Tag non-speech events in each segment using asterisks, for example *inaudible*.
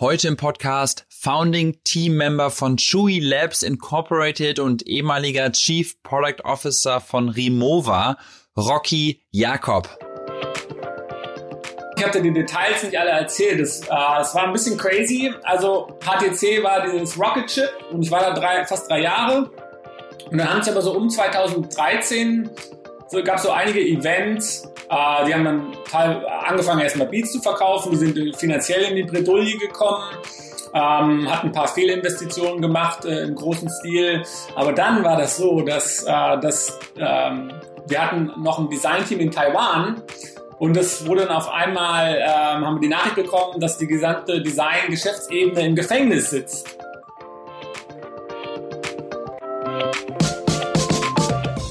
Heute im Podcast Founding Team Member von Chewy Labs Incorporated und ehemaliger Chief Product Officer von Remova, Rocky Jakob. Ich habe dir die Details nicht alle erzählt. Es, äh, es war ein bisschen crazy. Also HTC war dieses Rocket Chip und ich war da drei, fast drei Jahre. Und dann haben sie aber so um 2013 so, gab so einige Events, äh, die haben dann teil, angefangen erstmal Beats zu verkaufen, die sind finanziell in die Bredouille gekommen, ähm, hatten ein paar Fehlinvestitionen gemacht äh, im großen Stil, aber dann war das so, dass, äh, dass ähm, wir hatten noch ein Designteam in Taiwan und es wurde dann auf einmal, ähm, haben wir die Nachricht bekommen, dass die gesamte Design-Geschäftsebene im Gefängnis sitzt.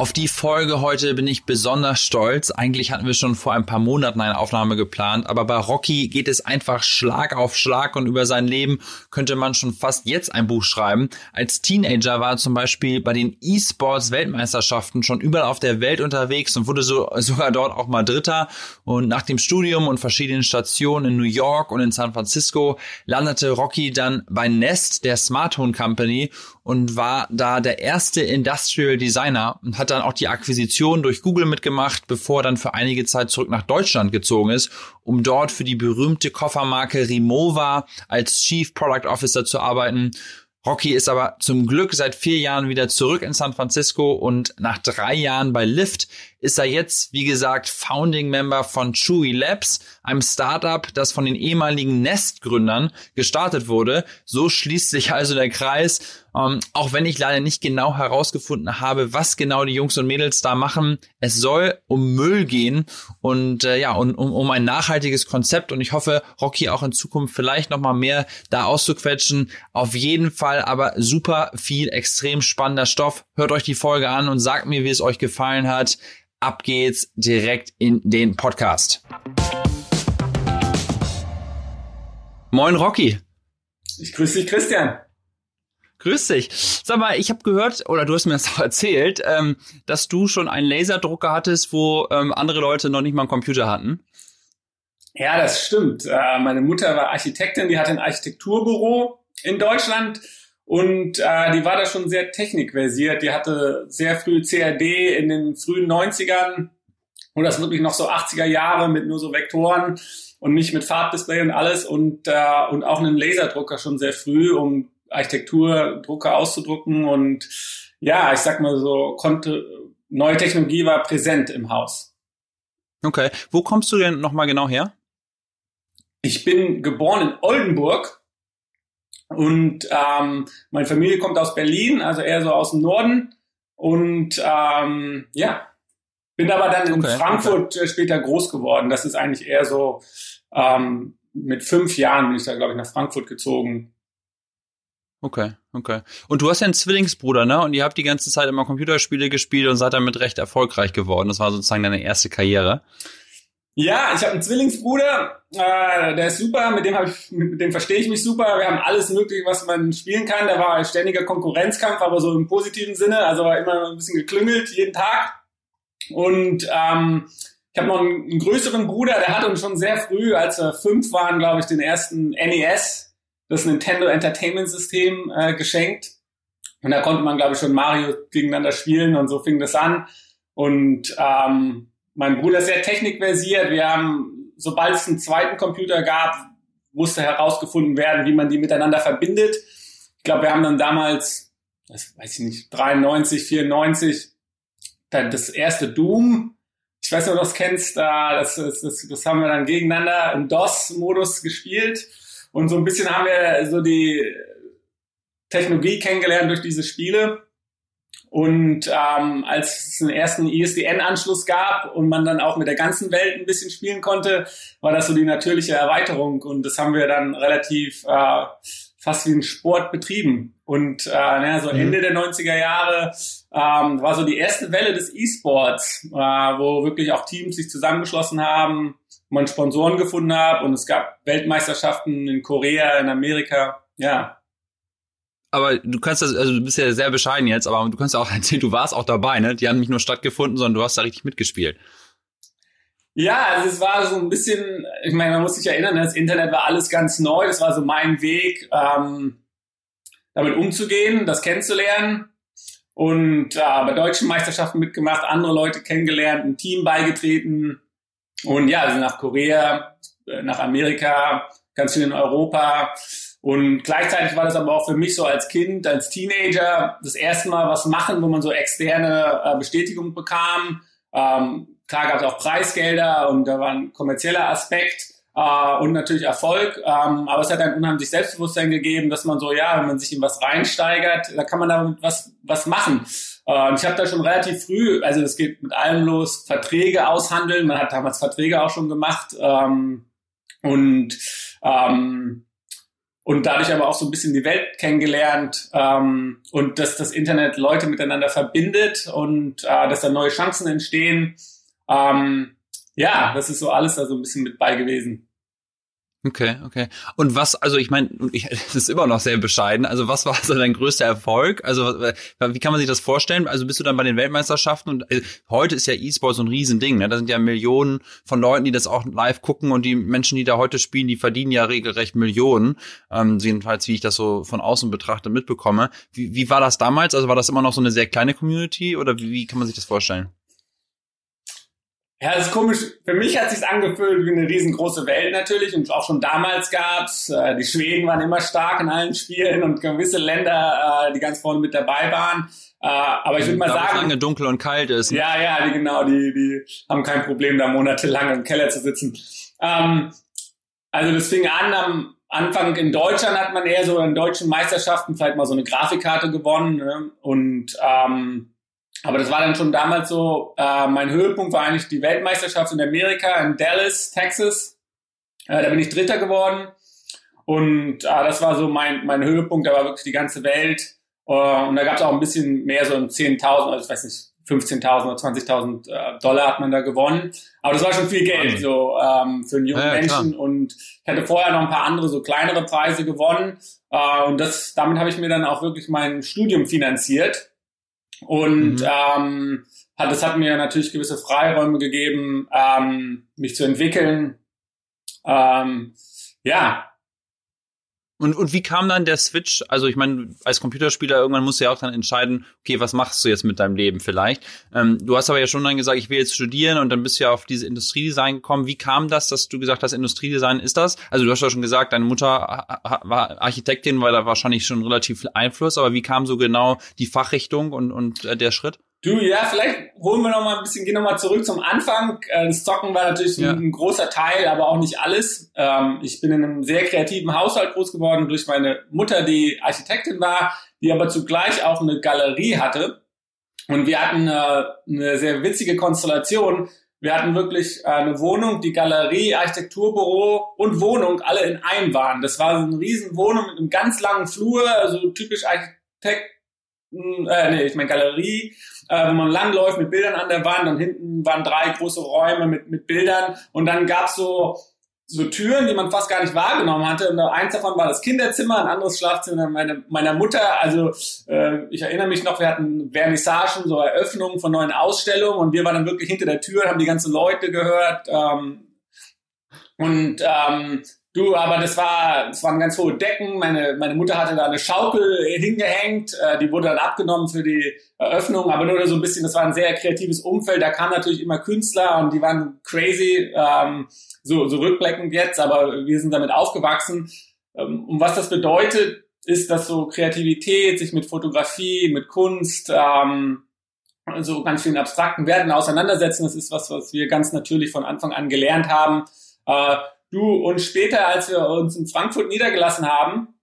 Auf die Folge heute bin ich besonders stolz. Eigentlich hatten wir schon vor ein paar Monaten eine Aufnahme geplant, aber bei Rocky geht es einfach Schlag auf Schlag und über sein Leben könnte man schon fast jetzt ein Buch schreiben. Als Teenager war er zum Beispiel bei den E-Sports Weltmeisterschaften schon überall auf der Welt unterwegs und wurde so, sogar dort auch mal Dritter. Und nach dem Studium und verschiedenen Stationen in New York und in San Francisco landete Rocky dann bei Nest, der Smart Home Company und war da der erste Industrial Designer und hat dann auch die Akquisition durch Google mitgemacht, bevor er dann für einige Zeit zurück nach Deutschland gezogen ist, um dort für die berühmte Koffermarke Remova als Chief Product Officer zu arbeiten. Rocky ist aber zum Glück seit vier Jahren wieder zurück in San Francisco und nach drei Jahren bei Lyft ist er jetzt, wie gesagt, Founding Member von Chewy Labs, einem Startup, das von den ehemaligen Nest-Gründern gestartet wurde. So schließt sich also der Kreis. Ähm, auch wenn ich leider nicht genau herausgefunden habe, was genau die Jungs und Mädels da machen. Es soll um Müll gehen und äh, ja, und, um, um ein nachhaltiges Konzept. Und ich hoffe, Rocky auch in Zukunft vielleicht noch mal mehr da auszuquetschen. Auf jeden Fall aber super viel extrem spannender Stoff. Hört euch die Folge an und sagt mir, wie es euch gefallen hat ab geht's direkt in den Podcast. Moin Rocky. Ich grüße dich, Christian. Grüß dich. Sag mal, ich habe gehört, oder du hast mir das auch *laughs* erzählt, ähm, dass du schon einen Laserdrucker hattest, wo ähm, andere Leute noch nicht mal einen Computer hatten. Ja, das stimmt. Äh, meine Mutter war Architektin, die hatte ein Architekturbüro in Deutschland und äh, die war da schon sehr technikversiert. Die hatte sehr früh CAD in den frühen 90ern und das wirklich noch so 80er Jahre mit nur so Vektoren und nicht mit Farbdisplay und alles und, äh, und auch einen Laserdrucker schon sehr früh, um Architekturdrucker auszudrucken und ja, ich sag mal so, konnte, neue Technologie war präsent im Haus. Okay, wo kommst du denn nochmal genau her? Ich bin geboren in Oldenburg und ähm, meine Familie kommt aus Berlin, also eher so aus dem Norden. Und ähm, ja, bin aber dann in okay, Frankfurt okay. später groß geworden. Das ist eigentlich eher so, ähm, mit fünf Jahren bin ich da, glaube ich, nach Frankfurt gezogen. Okay, okay. Und du hast ja einen Zwillingsbruder, ne? Und ihr habt die ganze Zeit immer Computerspiele gespielt und seid damit recht erfolgreich geworden. Das war sozusagen deine erste Karriere. Ja, ich habe einen Zwillingsbruder, äh, der ist super, mit dem, hab ich, mit dem verstehe ich mich super. Wir haben alles Mögliche, was man spielen kann. Da war ein ständiger Konkurrenzkampf, aber so im positiven Sinne. Also immer ein bisschen geklüngelt jeden Tag. Und ähm, ich habe noch einen, einen, größeren Bruder, der hat uns schon sehr früh, als wir fünf waren, glaube ich, den ersten NES, das Nintendo Entertainment System, äh, geschenkt. Und da konnte man, glaube ich, schon Mario gegeneinander spielen und so fing das an. Und ähm, mein Bruder ist sehr technikversiert. Wir haben, sobald es einen zweiten Computer gab, musste herausgefunden werden, wie man die miteinander verbindet. Ich glaube, wir haben dann damals, das weiß ich nicht, 93, 94, dann das erste Doom. Ich weiß nicht, ob du das kennst, das, das, das, das haben wir dann gegeneinander im DOS-Modus gespielt. Und so ein bisschen haben wir so die Technologie kennengelernt durch diese Spiele. Und ähm, als es einen ersten ISDN-Anschluss gab und man dann auch mit der ganzen Welt ein bisschen spielen konnte, war das so die natürliche Erweiterung. Und das haben wir dann relativ äh, fast wie ein Sport betrieben. Und äh, naja, so mhm. Ende der 90er Jahre ähm, war so die erste Welle des E-Sports, äh, wo wirklich auch Teams sich zusammengeschlossen haben, man Sponsoren gefunden hat und es gab Weltmeisterschaften in Korea, in Amerika, ja. Aber du kannst das, also du bist ja sehr bescheiden jetzt, aber du kannst auch *laughs* erzählen, du warst auch dabei, ne? Die haben nicht nur stattgefunden, sondern du hast da richtig mitgespielt. Ja, also es war so ein bisschen, ich meine, man muss sich erinnern, das Internet war alles ganz neu, das war so mein Weg, ähm, damit umzugehen, das kennenzulernen und äh, bei deutschen Meisterschaften mitgemacht, andere Leute kennengelernt, ein Team beigetreten und ja, also nach Korea, äh, nach Amerika, ganz viel in Europa und gleichzeitig war das aber auch für mich so als Kind, als Teenager das erste Mal was machen, wo man so externe äh, Bestätigung bekam. Ähm, klar gab es auch Preisgelder und da war ein kommerzieller Aspekt äh, und natürlich Erfolg. Ähm, aber es hat ein unheimlich Selbstbewusstsein gegeben, dass man so, ja, wenn man sich in was reinsteigert, da kann man damit was, was machen. Äh, ich habe da schon relativ früh, also es geht mit allem los, Verträge aushandeln. Man hat damals Verträge auch schon gemacht. Ähm, und ähm, und dadurch aber auch so ein bisschen die Welt kennengelernt ähm, und dass das Internet Leute miteinander verbindet und äh, dass da neue Chancen entstehen. Ähm, ja, das ist so alles da so ein bisschen mit bei gewesen. Okay, okay. Und was, also ich meine, *laughs* das ist immer noch sehr bescheiden. Also was war so dein größter Erfolg? Also wie kann man sich das vorstellen? Also bist du dann bei den Weltmeisterschaften und äh, heute ist ja E-Sport so ein Riesending, ne? Da sind ja Millionen von Leuten, die das auch live gucken und die Menschen, die da heute spielen, die verdienen ja regelrecht Millionen. Ähm, jedenfalls, wie ich das so von außen betrachte, mitbekomme. Wie, wie war das damals? Also war das immer noch so eine sehr kleine Community oder wie, wie kann man sich das vorstellen? Ja, das ist komisch. Für mich hat sich angefühlt wie eine riesengroße Welt natürlich und auch schon damals gab's. Äh, die Schweden waren immer stark in allen Spielen und gewisse Länder, äh, die ganz vorne mit dabei waren. Äh, aber ich würde mal sagen, lange dunkel und kalt ist. Ne? Ja, ja, die, genau, die, die haben kein Problem, da monatelang im Keller zu sitzen. Ähm, also das fing an am Anfang in Deutschland hat man eher so in deutschen Meisterschaften vielleicht mal so eine Grafikkarte gewonnen ne? und ähm, aber das war dann schon damals so, äh, mein Höhepunkt war eigentlich die Weltmeisterschaft in Amerika, in Dallas, Texas. Äh, da bin ich Dritter geworden. Und äh, das war so mein, mein Höhepunkt, da war wirklich die ganze Welt. Äh, und da gab es auch ein bisschen mehr, so 10.000, also ich weiß nicht, 15.000 oder 20.000 äh, Dollar hat man da gewonnen. Aber das war schon viel Geld so ähm, für einen jungen ja, Menschen. Klar. Und ich hatte vorher noch ein paar andere so kleinere Preise gewonnen. Äh, und das, damit habe ich mir dann auch wirklich mein Studium finanziert. Und mhm. ähm, hat, das hat mir natürlich gewisse Freiräume gegeben, ähm, mich zu entwickeln. Ähm, ja, und, und wie kam dann der Switch? Also ich meine, als Computerspieler irgendwann musst du ja auch dann entscheiden, okay, was machst du jetzt mit deinem Leben vielleicht? Ähm, du hast aber ja schon dann gesagt, ich will jetzt studieren und dann bist du ja auf diese Industriedesign gekommen. Wie kam das, dass du gesagt hast, Industriedesign ist das? Also du hast ja schon gesagt, deine Mutter war Architektin, weil da wahrscheinlich schon relativ viel Einfluss, aber wie kam so genau die Fachrichtung und, und äh, der Schritt? Du, ja, vielleicht holen wir noch mal ein bisschen, gehen noch mal zurück zum Anfang. Äh, das Zocken war natürlich ja. ein, großer Teil, aber auch nicht alles. Ähm, ich bin in einem sehr kreativen Haushalt groß geworden durch meine Mutter, die Architektin war, die aber zugleich auch eine Galerie hatte. Und wir hatten äh, eine sehr witzige Konstellation. Wir hatten wirklich äh, eine Wohnung, die Galerie, Architekturbüro und Wohnung alle in einem waren. Das war so eine riesen Wohnung mit einem ganz langen Flur, also typisch Architekt, äh, nee, ich meine Galerie äh, wo man langläuft mit Bildern an der Wand und hinten waren drei große Räume mit, mit Bildern und dann gab's so so Türen, die man fast gar nicht wahrgenommen hatte. Und eins davon war das Kinderzimmer, ein anderes Schlafzimmer meine, meiner Mutter. Also äh, ich erinnere mich noch, wir hatten Vernissagen, so Eröffnungen von neuen Ausstellungen und wir waren dann wirklich hinter der Tür, haben die ganzen Leute gehört. Ähm, und ähm, Du, aber das war, das waren ganz hohe Decken. Meine, meine Mutter hatte da eine Schaukel hingehängt. Äh, die wurde dann abgenommen für die Eröffnung, aber nur so ein bisschen, das war ein sehr kreatives Umfeld. Da kamen natürlich immer Künstler und die waren crazy, ähm, so, so rückblickend jetzt, aber wir sind damit aufgewachsen. Ähm, und was das bedeutet, ist, dass so Kreativität, sich mit Fotografie, mit Kunst, ähm, so ganz vielen abstrakten Werten auseinandersetzen. Das ist was, was wir ganz natürlich von Anfang an gelernt haben. Äh, Du, und später, als wir uns in Frankfurt niedergelassen haben,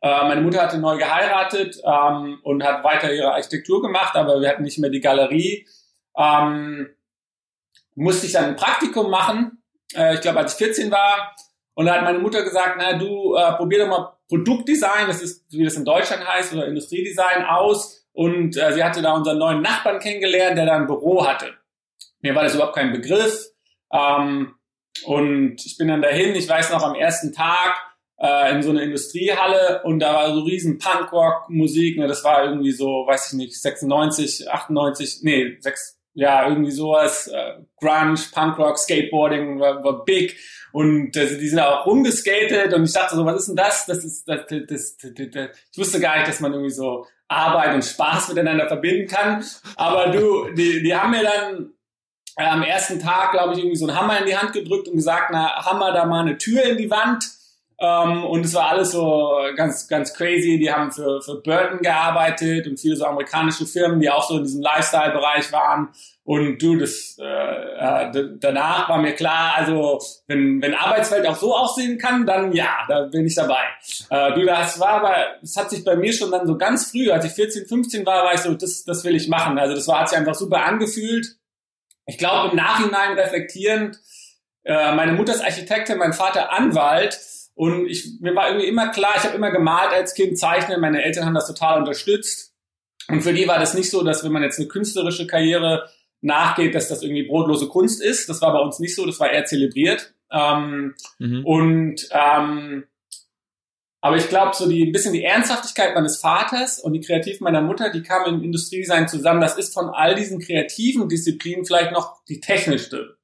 äh, meine Mutter hatte neu geheiratet ähm, und hat weiter ihre Architektur gemacht, aber wir hatten nicht mehr die Galerie. Ähm, musste ich dann ein Praktikum machen, äh, ich glaube, als ich 14 war. Und da hat meine Mutter gesagt, na du, äh, probier doch mal Produktdesign, das ist, wie das in Deutschland heißt, oder Industriedesign aus. Und äh, sie hatte da unseren neuen Nachbarn kennengelernt, der da ein Büro hatte. Mir war das überhaupt kein Begriff. Ähm, und ich bin dann dahin, ich weiß noch am ersten Tag, äh, in so eine Industriehalle und da war so riesen Punkrock-Musik, ne, das war irgendwie so, weiß ich nicht, 96, 98, nee, 6, ja, irgendwie sowas, äh, Grunge, Punkrock, Skateboarding war, war big und äh, die sind auch rumgeskatet und ich dachte so, was ist denn das? Das ist, das, das, das, das, ich wusste gar nicht, dass man irgendwie so Arbeit und Spaß miteinander verbinden kann, aber du, die, die haben mir dann äh, am ersten Tag, glaube ich, irgendwie so einen Hammer in die Hand gedrückt und gesagt, na, hammer da mal eine Tür in die Wand. Ähm, und es war alles so ganz, ganz crazy. Die haben für, für Burton gearbeitet und viele so amerikanische Firmen, die auch so in diesem Lifestyle-Bereich waren. Und du, das äh, äh, danach war mir klar, also wenn, wenn Arbeitswelt auch so aussehen kann, dann ja, da bin ich dabei. Äh, du, das war aber, es hat sich bei mir schon dann so ganz früh, als ich 14, 15 war, war ich so, das, das will ich machen. Also das war, hat sich einfach super angefühlt ich glaube, im Nachhinein reflektierend, äh, meine Mutter ist Architektin, mein Vater Anwalt. Und ich, mir war irgendwie immer klar, ich habe immer gemalt als Kind, zeichnen. Meine Eltern haben das total unterstützt. Und für die war das nicht so, dass wenn man jetzt eine künstlerische Karriere nachgeht, dass das irgendwie brotlose Kunst ist. Das war bei uns nicht so, das war eher zelebriert. Ähm, mhm. Und ähm, aber ich glaube, so die ein bisschen die Ernsthaftigkeit meines Vaters und die Kreativ meiner Mutter, die kamen im Industriedesign zusammen. Das ist von all diesen kreativen Disziplinen vielleicht noch die technischste,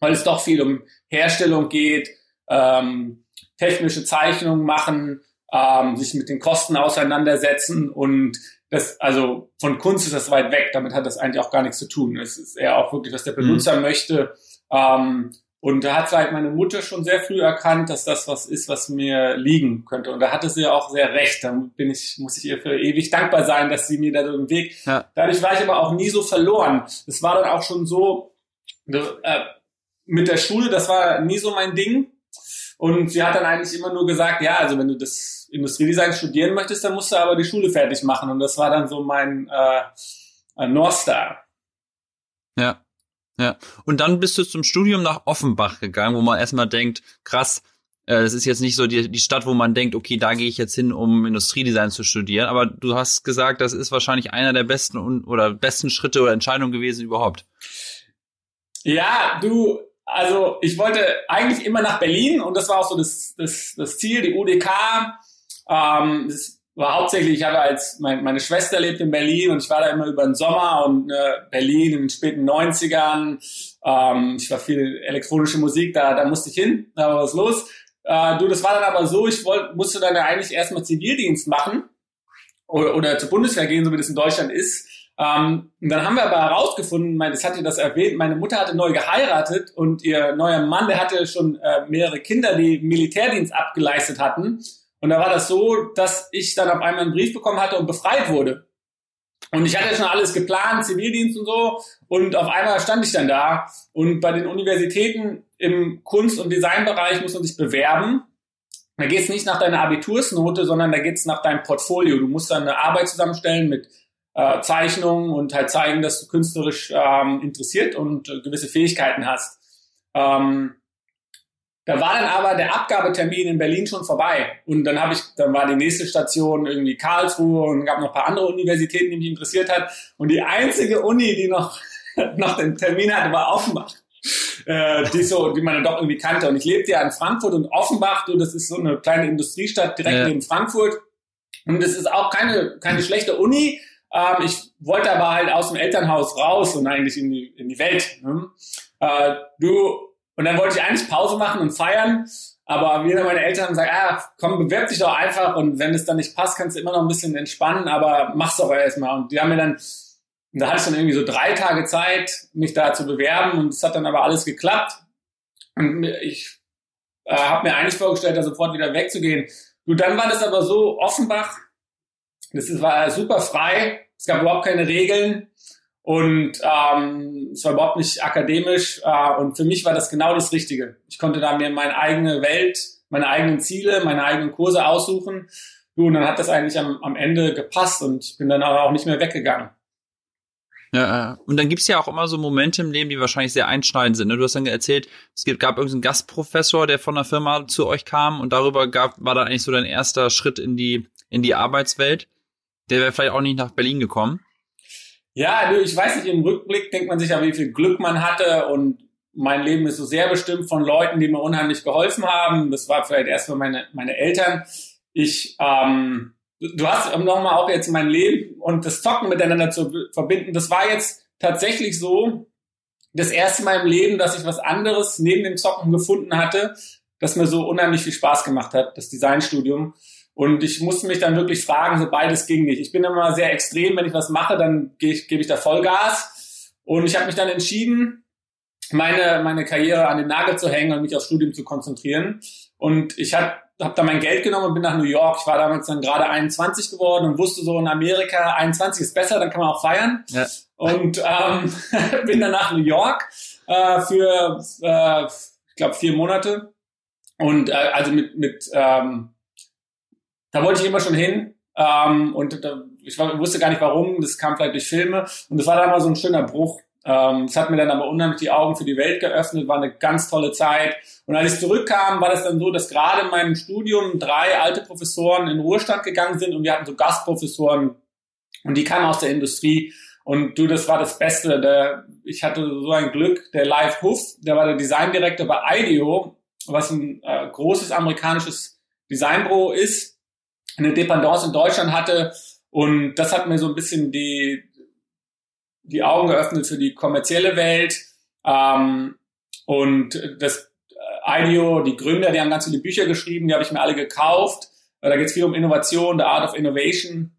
weil es doch viel um Herstellung geht, ähm, technische Zeichnungen machen, ähm, sich mit den Kosten auseinandersetzen und das, also von Kunst ist das weit weg. Damit hat das eigentlich auch gar nichts zu tun. Es ist eher auch wirklich, was der Benutzer mhm. möchte. Ähm, und da hat halt meine Mutter schon sehr früh erkannt, dass das was ist, was mir liegen könnte. Und da hatte sie auch sehr recht. Da bin ich, muss ich ihr für ewig dankbar sein, dass sie mir da so einen Weg. Ja. Dadurch war ich aber auch nie so verloren. Es war dann auch schon so äh, mit der Schule, das war nie so mein Ding. Und sie hat dann eigentlich immer nur gesagt, ja, also wenn du das Industriedesign studieren möchtest, dann musst du aber die Schule fertig machen. Und das war dann so mein äh, North Star. Ja. Ja. Und dann bist du zum Studium nach Offenbach gegangen, wo man erstmal denkt, krass, äh, das ist jetzt nicht so die, die Stadt, wo man denkt, okay, da gehe ich jetzt hin, um Industriedesign zu studieren. Aber du hast gesagt, das ist wahrscheinlich einer der besten oder besten Schritte oder Entscheidungen gewesen überhaupt. Ja, du, also ich wollte eigentlich immer nach Berlin und das war auch so das, das, das Ziel, die UDK. Ähm, das war hauptsächlich, ich habe als, mein, meine Schwester lebt in Berlin und ich war da immer über den Sommer und äh, Berlin in den späten 90ern. Ähm, ich war viel elektronische Musik, da, da musste ich hin, da war was los. Äh, du, das war dann aber so, ich wollte, musste dann ja eigentlich erstmal Zivildienst machen oder, oder zur Bundeswehr gehen, so wie das in Deutschland ist. Ähm, und dann haben wir aber herausgefunden, mein, das hatte das erwähnt, meine Mutter hatte neu geheiratet und ihr neuer Mann, der hatte schon äh, mehrere Kinder, die Militärdienst abgeleistet hatten. Und da war das so, dass ich dann auf einmal einen Brief bekommen hatte und befreit wurde. Und ich hatte schon alles geplant, Zivildienst und so. Und auf einmal stand ich dann da. Und bei den Universitäten im Kunst- und Designbereich muss man sich bewerben. Da geht es nicht nach deiner Abitursnote, sondern da geht es nach deinem Portfolio. Du musst dann eine Arbeit zusammenstellen mit äh, Zeichnungen und halt zeigen, dass du künstlerisch ähm, interessiert und äh, gewisse Fähigkeiten hast. Ähm, da war dann aber der Abgabetermin in Berlin schon vorbei. Und dann habe ich, dann war die nächste Station irgendwie Karlsruhe und gab noch ein paar andere Universitäten, die mich interessiert hat. Und die einzige Uni, die noch, *laughs* noch den Termin hatte, war Offenbach. Äh, die so, die man dann doch irgendwie kannte. Und ich lebte ja in Frankfurt und Offenbach, du, das ist so eine kleine Industriestadt direkt ja. neben Frankfurt. Und das ist auch keine, keine schlechte Uni. Ähm, ich wollte aber halt aus dem Elternhaus raus und eigentlich in die, in die Welt. Ne? Äh, du, und dann wollte ich eigentlich Pause machen und feiern. Aber wieder meine Eltern haben gesagt, ah, komm, bewerb dich doch einfach und wenn es dann nicht passt, kannst du immer noch ein bisschen entspannen, aber mach's doch erstmal. Und die haben mir dann, da hatte ich dann irgendwie so drei Tage Zeit, mich da zu bewerben und es hat dann aber alles geklappt. Und ich äh, habe mir eigentlich vorgestellt, da sofort wieder wegzugehen. Gut, dann war das aber so, Offenbach, das war super frei, es gab überhaupt keine Regeln. Und ähm, es war überhaupt nicht akademisch. Äh, und für mich war das genau das Richtige. Ich konnte da mir meine eigene Welt, meine eigenen Ziele, meine eigenen Kurse aussuchen. Und dann hat das eigentlich am, am Ende gepasst und ich bin dann aber auch nicht mehr weggegangen. Ja, und dann gibt's ja auch immer so Momente im Leben, die wahrscheinlich sehr einschneidend sind. Ne? Du hast dann erzählt, es gab irgendeinen Gastprofessor, der von der Firma zu euch kam und darüber gab, war dann eigentlich so dein erster Schritt in die, in die Arbeitswelt. Der wäre vielleicht auch nicht nach Berlin gekommen. Ja, ich weiß nicht, im Rückblick denkt man sich ja, wie viel Glück man hatte und mein Leben ist so sehr bestimmt von Leuten, die mir unheimlich geholfen haben. Das war vielleicht erstmal meine, meine Eltern. Ich, ähm, du hast nochmal auch jetzt mein Leben und das Zocken miteinander zu verbinden. Das war jetzt tatsächlich so das erste Mal im Leben, dass ich was anderes neben dem Zocken gefunden hatte, das mir so unheimlich viel Spaß gemacht hat, das Designstudium. Und ich musste mich dann wirklich fragen, so beides ging nicht. Ich bin immer sehr extrem, wenn ich was mache, dann gebe ich, gebe ich da Vollgas. Und ich habe mich dann entschieden, meine, meine Karriere an den Nagel zu hängen und mich aufs Studium zu konzentrieren. Und ich habe hab da mein Geld genommen und bin nach New York. Ich war damals dann gerade 21 geworden und wusste so in Amerika, 21 ist besser, dann kann man auch feiern. Ja. Und ähm, *laughs* bin dann nach New York äh, für, äh, ich glaube, vier Monate. Und äh, also mit, mit ähm, da wollte ich immer schon hin. Ähm, und da, ich war, wusste gar nicht warum, das kam vielleicht durch Filme. Und das war dann mal so ein schöner Bruch. Ähm, es hat mir dann aber unheimlich die Augen für die Welt geöffnet, war eine ganz tolle Zeit. Und als ich zurückkam, war das dann so, dass gerade in meinem Studium drei alte Professoren in Ruhestand gegangen sind und wir hatten so Gastprofessoren und die kamen aus der Industrie. Und du, das war das Beste. Der, ich hatte so ein Glück. Der Live Huff, der war der Designdirektor bei IDEO, was ein äh, großes amerikanisches Designbüro ist eine Dependance in Deutschland hatte. Und das hat mir so ein bisschen die, die Augen geöffnet für die kommerzielle Welt. Ähm, und das äh, IDEO, die Gründer, die haben ganz viele Bücher geschrieben, die habe ich mir alle gekauft. Äh, da geht es viel um Innovation, The Art of Innovation.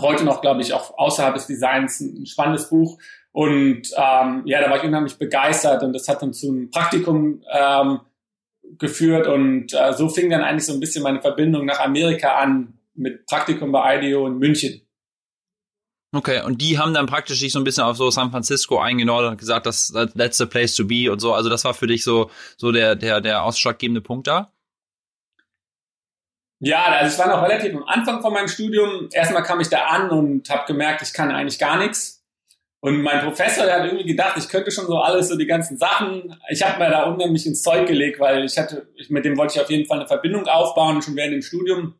Heute noch, glaube ich, auch außerhalb des Designs ein spannendes Buch. Und ähm, ja, da war ich unheimlich begeistert und das hat dann zum Praktikum ähm, geführt und äh, so fing dann eigentlich so ein bisschen meine Verbindung nach Amerika an mit Praktikum bei IDEO in München. Okay, und die haben dann praktisch sich so ein bisschen auf so San Francisco eingenordet und gesagt, das that's the place to be und so. Also das war für dich so so der der der ausschlaggebende Punkt da. Ja, also ich war noch relativ am Anfang von meinem Studium. Erstmal kam ich da an und habe gemerkt, ich kann eigentlich gar nichts. Und mein Professor, der hat irgendwie gedacht, ich könnte schon so alles, so die ganzen Sachen. Ich habe mir da unheimlich ins Zeug gelegt, weil ich hatte, ich, mit dem wollte ich auf jeden Fall eine Verbindung aufbauen, schon während dem Studium.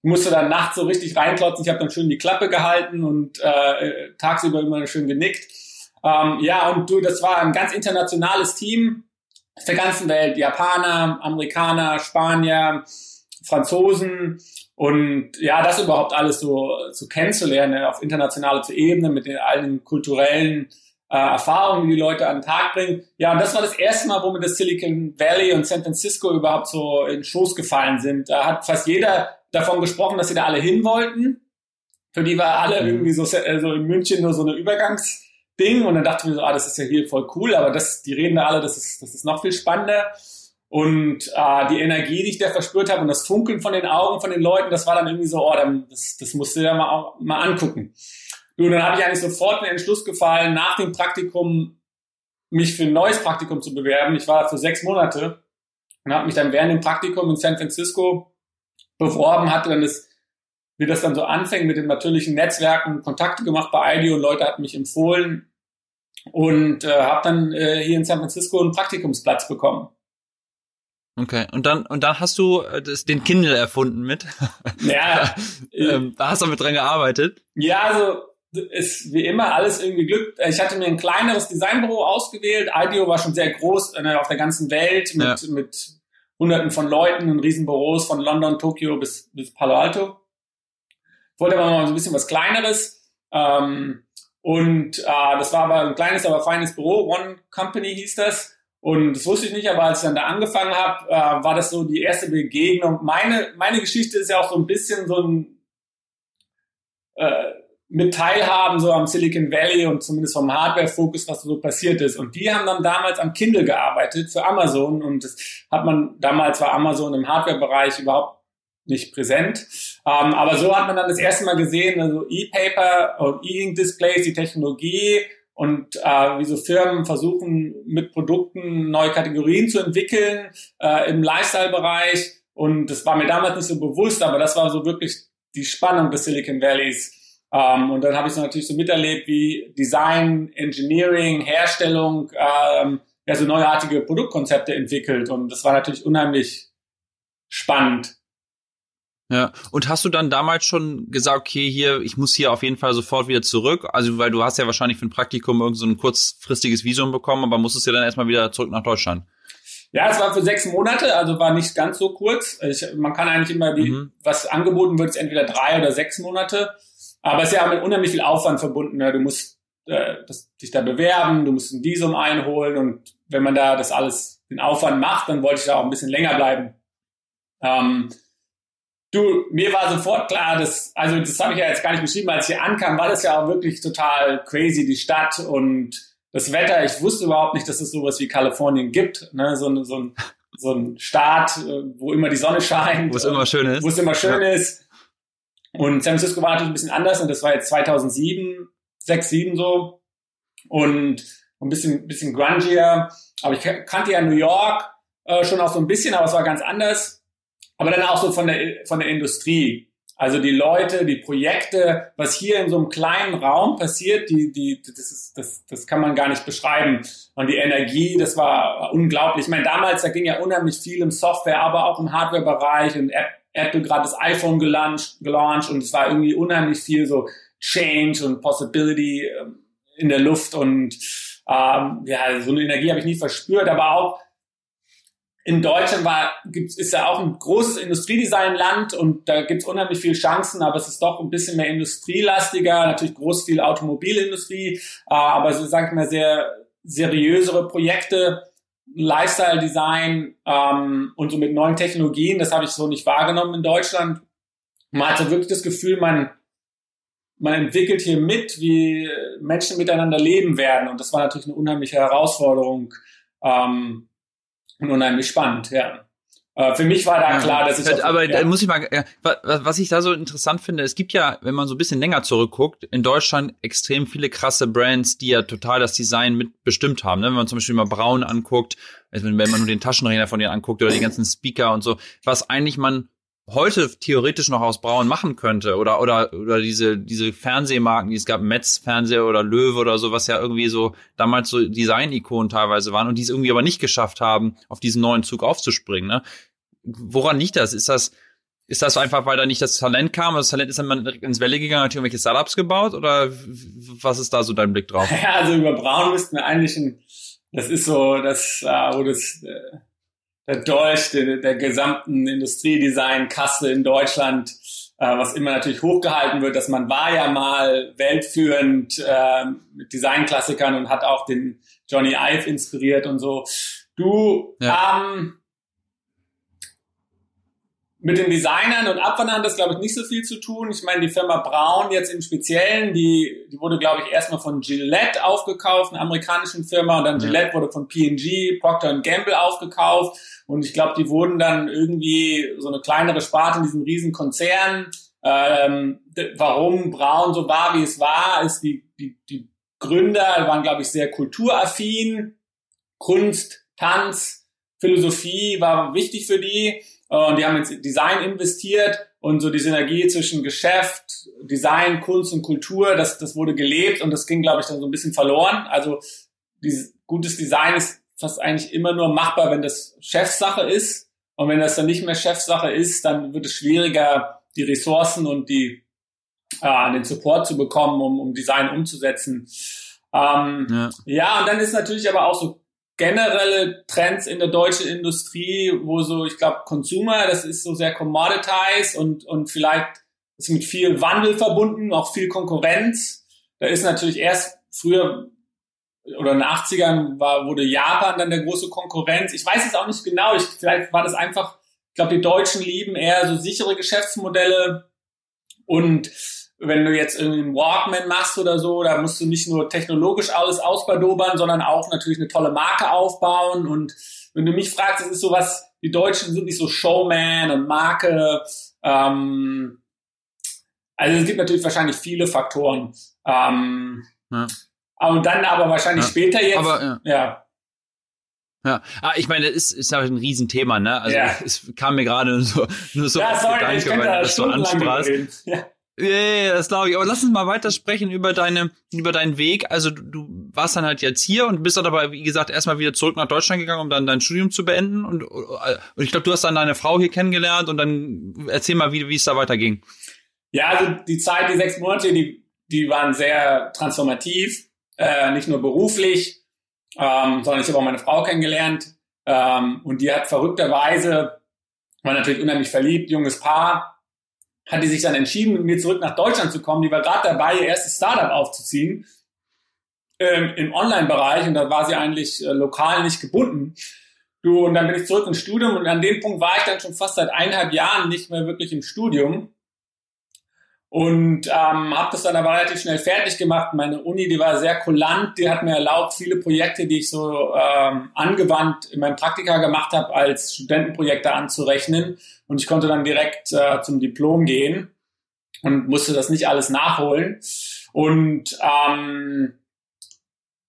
Ich musste dann nachts so richtig reinklotzen. Ich habe dann schön die Klappe gehalten und äh, tagsüber immer schön genickt. Ähm, ja, und du, das war ein ganz internationales Team aus der ganzen Welt. Japaner, Amerikaner, Spanier, Franzosen und ja, das überhaupt alles so, so kennenzulernen auf internationaler Ebene mit den allen kulturellen äh, Erfahrungen, die die Leute an den Tag bringen. Ja, und das war das erste Mal, wo mir das Silicon Valley und San Francisco überhaupt so in Schoß gefallen sind. Da hat fast jeder davon gesprochen, dass sie da alle hin wollten. Für die war alle mhm. irgendwie so, äh, so in München nur so eine Übergangsding. Und dann dachte ich mir so, ah, das ist ja hier voll cool, aber das, die reden da alle, das ist, das ist noch viel spannender. Und äh, die Energie, die ich da verspürt habe und das Funkeln von den Augen von den Leuten, das war dann irgendwie so, oh, das, das musst du ja mal, mal angucken. Und dann habe ich eigentlich sofort den Entschluss gefallen, nach dem Praktikum mich für ein neues Praktikum zu bewerben. Ich war für sechs Monate und habe mich dann während dem Praktikum in San Francisco beworben, hatte dann das, wie das dann so anfängt mit den natürlichen Netzwerken, Kontakte gemacht bei IDEO und Leute hatten mich empfohlen und äh, habe dann äh, hier in San Francisco einen Praktikumsplatz bekommen. Okay, und dann und dann hast du äh, das, den Kindle erfunden mit. *laughs* Ja. *laughs* ähm, da hast du mit dran gearbeitet. Ja, also ist wie immer alles irgendwie Glück. Ich hatte mir ein kleineres Designbüro ausgewählt. IDEO war schon sehr groß äh, auf der ganzen Welt mit, ja. mit hunderten von Leuten in Riesenbüros von London, Tokio bis, bis Palo Alto. Ich wollte aber mal so ein bisschen was Kleineres. Ähm, und äh, das war aber ein kleines, aber feines Büro. One Company hieß das. Und das wusste ich nicht, aber als ich dann da angefangen habe, äh, war das so die erste Begegnung. Meine, meine Geschichte ist ja auch so ein bisschen so ein äh, mit Teilhaben so am Silicon Valley und zumindest vom Hardware-Fokus, was so passiert ist. Und die haben dann damals am Kindle gearbeitet für Amazon und das hat man, damals war Amazon im Hardware-Bereich überhaupt nicht präsent. Ähm, aber so hat man dann das erste Mal gesehen, also E-Paper und E-Ink-Displays, die Technologie und äh, wie so Firmen versuchen, mit Produkten neue Kategorien zu entwickeln äh, im Lifestyle-Bereich. Und das war mir damals nicht so bewusst, aber das war so wirklich die Spannung des Silicon Valleys. Ähm, und dann habe ich so natürlich so miterlebt, wie Design, Engineering, Herstellung, ähm, ja, so neuartige Produktkonzepte entwickelt. Und das war natürlich unheimlich spannend. Ja, und hast du dann damals schon gesagt, okay, hier, ich muss hier auf jeden Fall sofort wieder zurück? Also, weil du hast ja wahrscheinlich für ein Praktikum irgend so ein kurzfristiges Visum bekommen, aber musstest ja dann erstmal wieder zurück nach Deutschland. Ja, es war für sechs Monate, also war nicht ganz so kurz. Ich, man kann eigentlich immer, die, mhm. was angeboten wird, ist entweder drei oder sechs Monate. Aber es ist ja mit unheimlich viel Aufwand verbunden. Ne? Du musst äh, das, dich da bewerben, du musst ein Visum einholen und wenn man da das alles, den Aufwand macht, dann wollte ich da auch ein bisschen länger bleiben. Ähm, Du, mir war sofort klar, dass, also das habe ich ja jetzt gar nicht beschrieben, als ich hier ankam, war das ja auch wirklich total crazy, die Stadt und das Wetter. Ich wusste überhaupt nicht, dass es sowas wie Kalifornien gibt, ne? so, so, ein, so ein Staat, äh, wo immer die Sonne scheint. Wo es immer schön ist. Wo es immer schön ja. ist. Und San Francisco war natürlich ein bisschen anders und das war jetzt 2007, 6, 7 so und ein bisschen, bisschen grungier. Aber ich kannte ja New York äh, schon auch so ein bisschen, aber es war ganz anders aber dann auch so von der, von der Industrie. Also die Leute, die Projekte, was hier in so einem kleinen Raum passiert, die, die, das, ist, das, das kann man gar nicht beschreiben. Und die Energie, das war unglaublich. Ich meine, damals, da ging ja unheimlich viel im Software, aber auch im Hardware-Bereich und Apple gerade das iPhone gelauncht, gelauncht und es war irgendwie unheimlich viel so Change und Possibility ähm, in der Luft und ähm, ja, so eine Energie habe ich nie verspürt, aber auch in Deutschland war, gibt's, ist ja auch ein großes Industriedesign-Land und da gibt's unheimlich viele Chancen, aber es ist doch ein bisschen mehr industrielastiger, natürlich groß viel Automobilindustrie, äh, aber so sage ich mal sehr seriösere Projekte, Lifestyle-Design ähm, und so mit neuen Technologien, das habe ich so nicht wahrgenommen in Deutschland. Man hatte wirklich das Gefühl, man, man entwickelt hier mit, wie Menschen miteinander leben werden und das war natürlich eine unheimliche Herausforderung. Ähm, und unheimlich spannend, ja. Äh, für mich war da klar, dass ich. Auf, aber ja. da muss ich mal, was ich da so interessant finde, es gibt ja, wenn man so ein bisschen länger zurückguckt, in Deutschland extrem viele krasse Brands, die ja total das Design mitbestimmt haben. Ne? Wenn man zum Beispiel mal Braun anguckt, also wenn man nur den Taschenrechner von denen anguckt oder die ganzen Speaker und so, was eigentlich man heute theoretisch noch aus Braun machen könnte oder oder oder diese diese Fernsehmarken, die es gab, Metz Fernseher oder Löwe oder so, was ja irgendwie so damals so Design-Ikonen teilweise waren und die es irgendwie aber nicht geschafft haben, auf diesen neuen Zug aufzuspringen. Ne? Woran liegt das? Ist das ist das einfach, weil da nicht das Talent kam? Das Talent ist dann ins Welle gegangen, hat irgendwelche Startups gebaut oder was ist da so dein Blick drauf? *laughs* Ja, also über Braun müssten wir eigentlich ein, das ist so, das, wo das äh, der Dolch der, der gesamten Industriedesign-Kasse in Deutschland, äh, was immer natürlich hochgehalten wird, dass man war ja mal weltführend äh, mit Designklassikern und hat auch den Johnny Ive inspiriert und so. Du, ja. ähm, mit den Designern und Abwandern hat das, glaube ich, nicht so viel zu tun. Ich meine, die Firma Braun jetzt im Speziellen, die, die wurde, glaube ich, erstmal von Gillette aufgekauft, einer amerikanischen Firma, und dann ja. Gillette wurde von P&G, Procter Gamble aufgekauft. Und ich glaube, die wurden dann irgendwie so eine kleinere Sparte in diesem riesen Konzern. Ähm, warum Braun so war, wie es war, ist die, die, die Gründer waren, glaube ich, sehr kulturaffin. Kunst, Tanz, Philosophie war wichtig für die. Äh, und die haben ins Design investiert und so die Synergie zwischen Geschäft, Design, Kunst und Kultur, das, das wurde gelebt und das ging, glaube ich, dann so ein bisschen verloren. Also dieses, gutes Design ist fast eigentlich immer nur machbar, wenn das Chefsache ist. Und wenn das dann nicht mehr Chefsache ist, dann wird es schwieriger, die Ressourcen und die äh, den Support zu bekommen, um, um Design umzusetzen. Ähm, ja. ja, und dann ist natürlich aber auch so generelle Trends in der deutschen Industrie, wo so, ich glaube, Consumer, das ist so sehr commoditized und, und vielleicht ist mit viel Wandel verbunden, auch viel Konkurrenz. Da ist natürlich erst früher oder in den 80ern war, wurde Japan dann der große Konkurrenz. Ich weiß es auch nicht genau. Ich, vielleicht war das einfach, ich glaube, die Deutschen lieben eher so sichere Geschäftsmodelle und wenn du jetzt irgendwie einen Walkman machst oder so, da musst du nicht nur technologisch alles ausbadobern, sondern auch natürlich eine tolle Marke aufbauen. Und wenn du mich fragst, es ist sowas, die Deutschen sind nicht so Showman und Marke. Ähm, also es gibt natürlich wahrscheinlich viele Faktoren. Ähm, ja. Und dann aber wahrscheinlich ja. später jetzt. Aber, ja. ja. Ja, ah, ich meine, das ist, ist halt ein Riesenthema, ne? Also ja. es kam mir gerade so, nur so ja, sorry, Gedanke, weil das so ansprachst. Ja. Ja, yeah, das glaube ich. Aber lass uns mal weiter sprechen über deine, über deinen Weg. Also du, du warst dann halt jetzt hier und bist dann aber, wie gesagt, erstmal wieder zurück nach Deutschland gegangen, um dann dein Studium zu beenden. Und, und ich glaube, du hast dann deine Frau hier kennengelernt und dann erzähl mal, wie, wie es da weiterging. Ja, also die Zeit, die sechs Monate, die, die waren sehr transformativ, äh, nicht nur beruflich, ähm, sondern ich habe auch meine Frau kennengelernt ähm, und die hat verrückterweise, war natürlich unheimlich verliebt, junges Paar, hat die sich dann entschieden, mit mir zurück nach Deutschland zu kommen. Die war gerade dabei, ihr erstes Startup aufzuziehen ähm, im Online-Bereich und da war sie eigentlich äh, lokal nicht gebunden. Du, und dann bin ich zurück ins Studium und an dem Punkt war ich dann schon fast seit eineinhalb Jahren nicht mehr wirklich im Studium und ähm, habe das dann aber relativ schnell fertig gemacht. Meine Uni, die war sehr kulant, die hat mir erlaubt, viele Projekte, die ich so ähm, angewandt in meinem Praktika gemacht habe, als Studentenprojekte anzurechnen. Und ich konnte dann direkt äh, zum Diplom gehen und musste das nicht alles nachholen. Und ähm,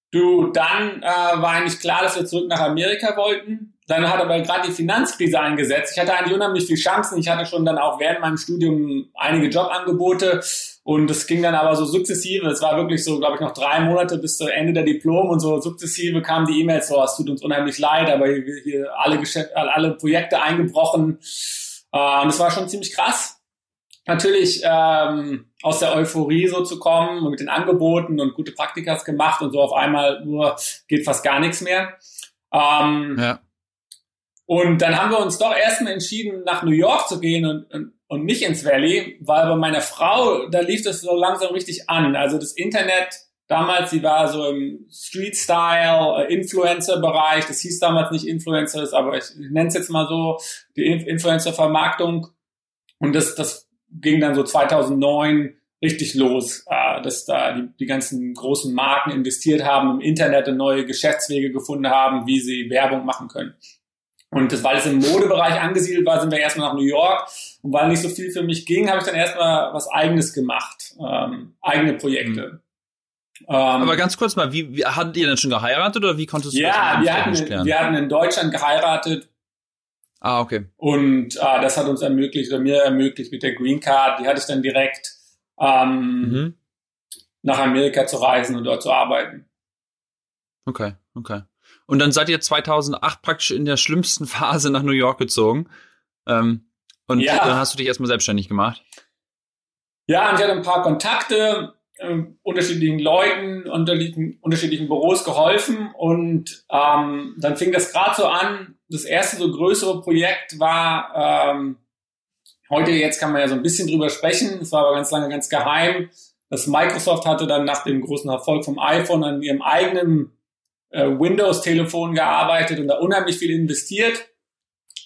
du, dann äh, war eigentlich klar, dass wir zurück nach Amerika wollten. Dann hat aber gerade die Finanzkrise eingesetzt. Ich hatte eigentlich unheimlich viele Chancen. Ich hatte schon dann auch während meinem Studium einige Jobangebote und es ging dann aber so sukzessive. Es war wirklich so, glaube ich, noch drei Monate bis zu Ende der Diplom und so sukzessive kamen die E-Mails so, es tut uns unheimlich leid, aber hier, hier alle, Geschäfte, alle Projekte eingebrochen. Äh, und es war schon ziemlich krass. Natürlich ähm, aus der Euphorie so zu kommen und mit den Angeboten und gute Praktikas gemacht und so auf einmal nur geht fast gar nichts mehr. Ähm, ja. Und dann haben wir uns doch erstmal entschieden, nach New York zu gehen und, und, und nicht ins Valley, weil bei meiner Frau, da lief das so langsam richtig an. Also das Internet damals, sie war so im Street-Style, äh, Influencer-Bereich. Das hieß damals nicht Influencers, aber ich, ich nenne es jetzt mal so, die Influencer-Vermarktung. Und das, das ging dann so 2009 richtig los, äh, dass da die, die ganzen großen Marken investiert haben im Internet und neue Geschäftswege gefunden haben, wie sie Werbung machen können. Und das, weil es im Modebereich angesiedelt war, sind wir erstmal nach New York. Und weil nicht so viel für mich ging, habe ich dann erstmal was Eigenes gemacht, ähm, eigene Projekte. Mhm. Ähm, Aber ganz kurz mal, wie, wie hattet ihr denn schon geheiratet oder wie konntest du ja, das wir hatten, wir hatten in Deutschland geheiratet. Ah, okay. Und äh, das hat uns ermöglicht, oder mir ermöglicht mit der Green Card, die hatte ich dann direkt ähm, mhm. nach Amerika zu reisen und dort zu arbeiten. Okay, okay. Und dann seid ihr 2008 praktisch in der schlimmsten *laughs* Phase nach New York gezogen. Ähm, und ja. dann hast du dich erstmal selbstständig gemacht. Ja, und ich hatte ein paar Kontakte, äh, unterschiedlichen Leuten, unterschiedlichen, unterschiedlichen Büros geholfen. Und ähm, dann fing das gerade so an. Das erste so größere Projekt war, ähm, heute jetzt kann man ja so ein bisschen drüber sprechen, es war aber ganz lange ganz geheim. dass Microsoft hatte dann nach dem großen Erfolg vom iPhone an ihrem eigenen äh, Windows-Telefon gearbeitet und da unheimlich viel investiert.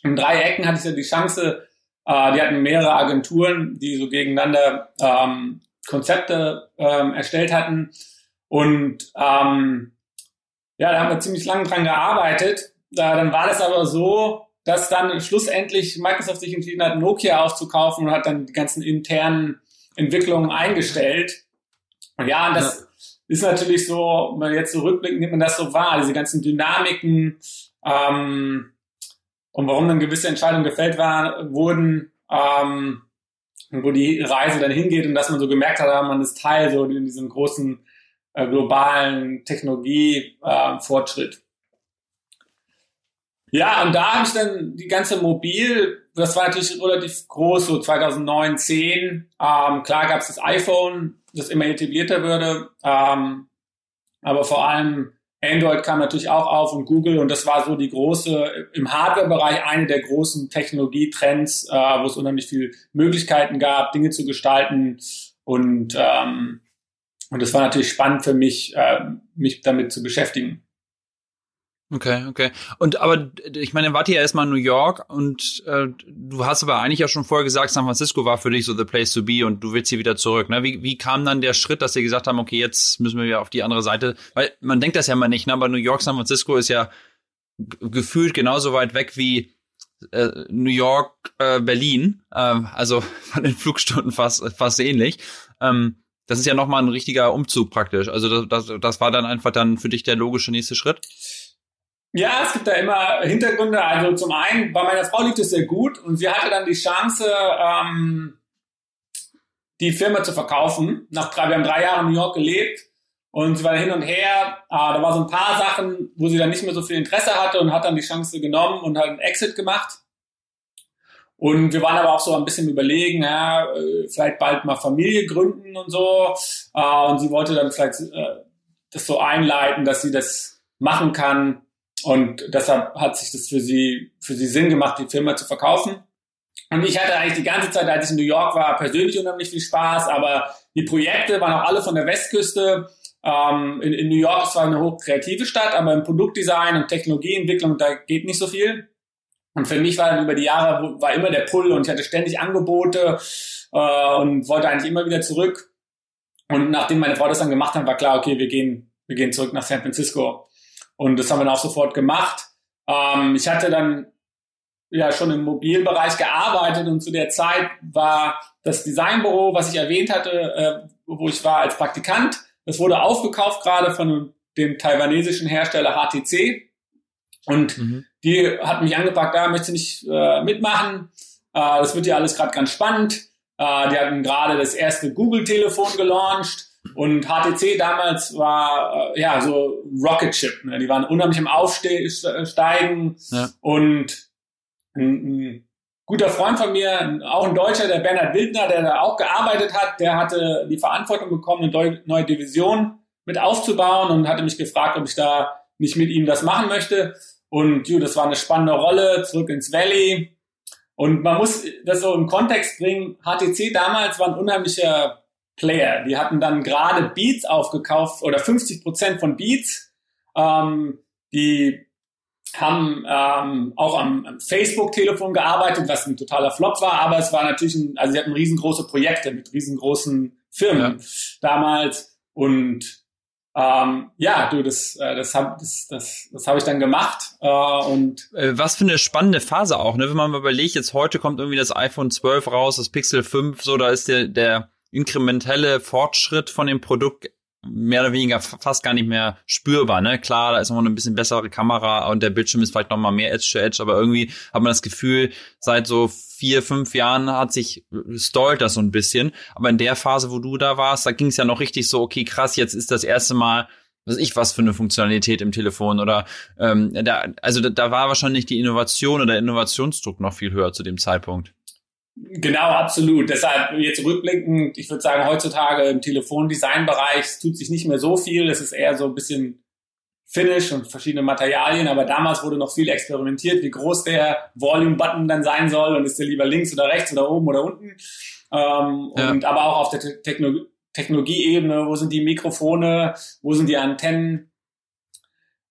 In drei Ecken hatte ich ja die Chance, äh, die hatten mehrere Agenturen, die so gegeneinander ähm, Konzepte ähm, erstellt hatten. Und ähm, ja, da haben wir ziemlich lange dran gearbeitet. Da, dann war das aber so, dass dann schlussendlich Microsoft sich entschieden hat, Nokia aufzukaufen und hat dann die ganzen internen Entwicklungen eingestellt. Und ja, das, ist natürlich so, wenn man jetzt so rückblickend nimmt man das so wahr, diese ganzen Dynamiken ähm, und warum dann gewisse Entscheidungen gefällt war, wurden, ähm, wo die Reise dann hingeht und dass man so gemerkt hat, man ist Teil so in diesem großen äh, globalen Technologie-Fortschritt. Äh, ja, und da habe ich dann die ganze Mobil, das war natürlich relativ groß, so 2009, 10. Ähm, klar gab es das iPhone, das immer etablierter würde. Ähm, aber vor allem Android kam natürlich auch auf und Google und das war so die große, im Hardware-Bereich eine der großen Technologietrends, äh, wo es unheimlich viele Möglichkeiten gab, Dinge zu gestalten und ähm, und es war natürlich spannend für mich, äh, mich damit zu beschäftigen. Okay, okay. Und aber ich meine, wart ihr ja erstmal in New York und äh, du hast aber eigentlich ja schon vorher gesagt, San Francisco war für dich so the place to be und du willst hier wieder zurück. Ne? Wie, wie kam dann der Schritt, dass sie gesagt haben, okay, jetzt müssen wir wieder auf die andere Seite? Weil man denkt das ja mal nicht, ne? aber New York, San Francisco ist ja gefühlt genauso weit weg wie äh, New York, äh, Berlin. Ähm, also *laughs* von den Flugstunden fast, fast ähnlich. Ähm, das ist ja nochmal ein richtiger Umzug praktisch. Also das, das, das war dann einfach dann für dich der logische nächste Schritt. Ja, es gibt da immer Hintergründe. Also zum einen, bei meiner Frau lief es sehr gut und sie hatte dann die Chance, ähm, die Firma zu verkaufen. Nach drei, wir haben drei Jahre in New York gelebt und sie war hin und her. Äh, da war so ein paar Sachen, wo sie dann nicht mehr so viel Interesse hatte und hat dann die Chance genommen und hat einen Exit gemacht. Und wir waren aber auch so ein bisschen überlegen, ja, äh, vielleicht bald mal Familie gründen und so. Äh, und sie wollte dann vielleicht äh, das so einleiten, dass sie das machen kann. Und deshalb hat sich das für sie, für sie Sinn gemacht, die Firma zu verkaufen. Und ich hatte eigentlich die ganze Zeit, als ich in New York war, persönlich unheimlich viel Spaß, aber die Projekte waren auch alle von der Westküste. Ähm, in, in New York ist zwar eine hochkreative Stadt, aber im Produktdesign und Technologieentwicklung, da geht nicht so viel. Und für mich war dann über die Jahre war immer der Pull und ich hatte ständig Angebote äh, und wollte eigentlich immer wieder zurück. Und nachdem meine Frau das dann gemacht hat, war klar, okay, wir gehen, wir gehen zurück nach San Francisco. Und das haben wir dann auch sofort gemacht. Ähm, ich hatte dann ja schon im Mobilbereich gearbeitet und zu der Zeit war das Designbüro, was ich erwähnt hatte, äh, wo ich war als Praktikant, das wurde aufgekauft gerade von dem taiwanesischen Hersteller HTC. Und mhm. die hat mich angepackt, da möchte ich nicht äh, mitmachen. Äh, das wird ja alles gerade ganz spannend. Äh, die hatten gerade das erste Google-Telefon gelauncht. Und HTC damals war äh, ja so Rocket Chip. Ne? Die waren unheimlich im Aufsteigen ja. und ein, ein guter Freund von mir, auch ein Deutscher, der Bernhard Wildner, der da auch gearbeitet hat, der hatte die Verantwortung bekommen, eine neue Division mit aufzubauen und hatte mich gefragt, ob ich da nicht mit ihm das machen möchte. Und ju, das war eine spannende Rolle, zurück ins Valley. Und man muss das so im Kontext bringen. HTC damals war ein unheimlicher Player. Die hatten dann gerade Beats aufgekauft oder 50 Prozent von Beats. Ähm, die haben ähm, auch am, am Facebook-Telefon gearbeitet, was ein totaler Flop war, aber es war natürlich, ein, also sie hatten riesengroße Projekte mit riesengroßen Firmen ja. damals und ähm, ja, du, das, äh, das habe das, das, das hab ich dann gemacht äh, und äh, was für eine spannende Phase auch, ne? Wenn man mal überlegt, jetzt heute kommt irgendwie das iPhone 12 raus, das Pixel 5, so da ist der der inkrementelle Fortschritt von dem Produkt mehr oder weniger fast gar nicht mehr spürbar. Ne? Klar, da ist noch ein bisschen bessere Kamera und der Bildschirm ist vielleicht noch mal mehr Edge to Edge, aber irgendwie hat man das Gefühl, seit so vier, fünf Jahren hat sich stallt das so ein bisschen. Aber in der Phase, wo du da warst, da ging es ja noch richtig so, okay, krass, jetzt ist das erste Mal was ich was für eine Funktionalität im Telefon oder ähm, da, also da, da war wahrscheinlich die Innovation oder Innovationsdruck noch viel höher zu dem Zeitpunkt. Genau, absolut. Deshalb jetzt rückblickend, ich würde sagen, heutzutage im Telefondesignbereich tut sich nicht mehr so viel. Es ist eher so ein bisschen Finish und verschiedene Materialien, aber damals wurde noch viel experimentiert, wie groß der Volume-Button dann sein soll und ist der lieber links oder rechts oder oben oder unten. Ähm, ja. Und aber auch auf der Techno Technologieebene, wo sind die Mikrofone, wo sind die Antennen,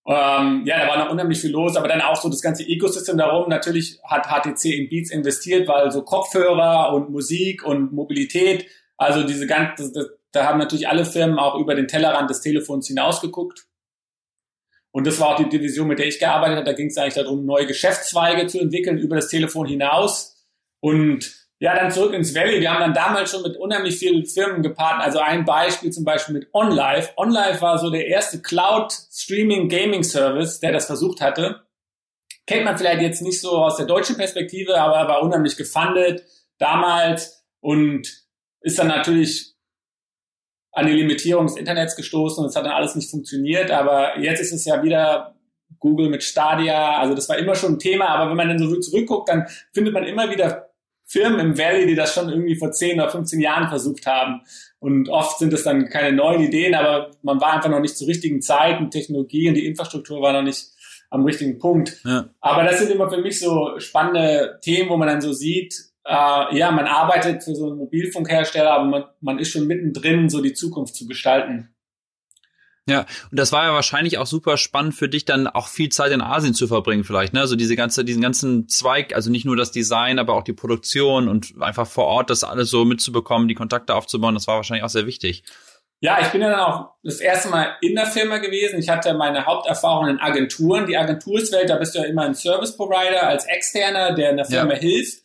ähm, ja, da war noch unheimlich viel los, aber dann auch so das ganze Ecosystem darum. Natürlich hat HTC in Beats investiert, weil so Kopfhörer und Musik und Mobilität, also diese ganze, da haben natürlich alle Firmen auch über den Tellerrand des Telefons hinausgeguckt. Und das war auch die Division, mit der ich gearbeitet habe. Da ging es eigentlich darum, neue Geschäftszweige zu entwickeln über das Telefon hinaus. Und ja, dann zurück ins Valley. Wir haben dann damals schon mit unheimlich vielen Firmen gepartnert. Also ein Beispiel zum Beispiel mit OnLive. OnLive war so der erste Cloud-Streaming-Gaming-Service, der das versucht hatte. Kennt man vielleicht jetzt nicht so aus der deutschen Perspektive, aber er war unheimlich gefundet damals und ist dann natürlich an die Limitierung des Internets gestoßen und es hat dann alles nicht funktioniert. Aber jetzt ist es ja wieder Google mit Stadia. Also das war immer schon ein Thema. Aber wenn man dann so zurückguckt, dann findet man immer wieder Firmen im Valley, die das schon irgendwie vor 10 oder 15 Jahren versucht haben. Und oft sind es dann keine neuen Ideen, aber man war einfach noch nicht zur richtigen Zeit und Technologie und die Infrastruktur war noch nicht am richtigen Punkt. Ja. Aber das sind immer für mich so spannende Themen, wo man dann so sieht, äh, ja, man arbeitet für so einen Mobilfunkhersteller, aber man, man ist schon mittendrin, so die Zukunft zu gestalten. Ja, und das war ja wahrscheinlich auch super spannend für dich, dann auch viel Zeit in Asien zu verbringen, vielleicht, ne? Also diese ganze, diesen ganzen Zweig, also nicht nur das Design, aber auch die Produktion und einfach vor Ort das alles so mitzubekommen, die Kontakte aufzubauen, das war wahrscheinlich auch sehr wichtig. Ja, ich bin ja dann auch das erste Mal in der Firma gewesen. Ich hatte meine Haupterfahrung in Agenturen. Die Agenturswelt, da bist du ja immer ein Service Provider als Externer, der in der Firma ja. hilft.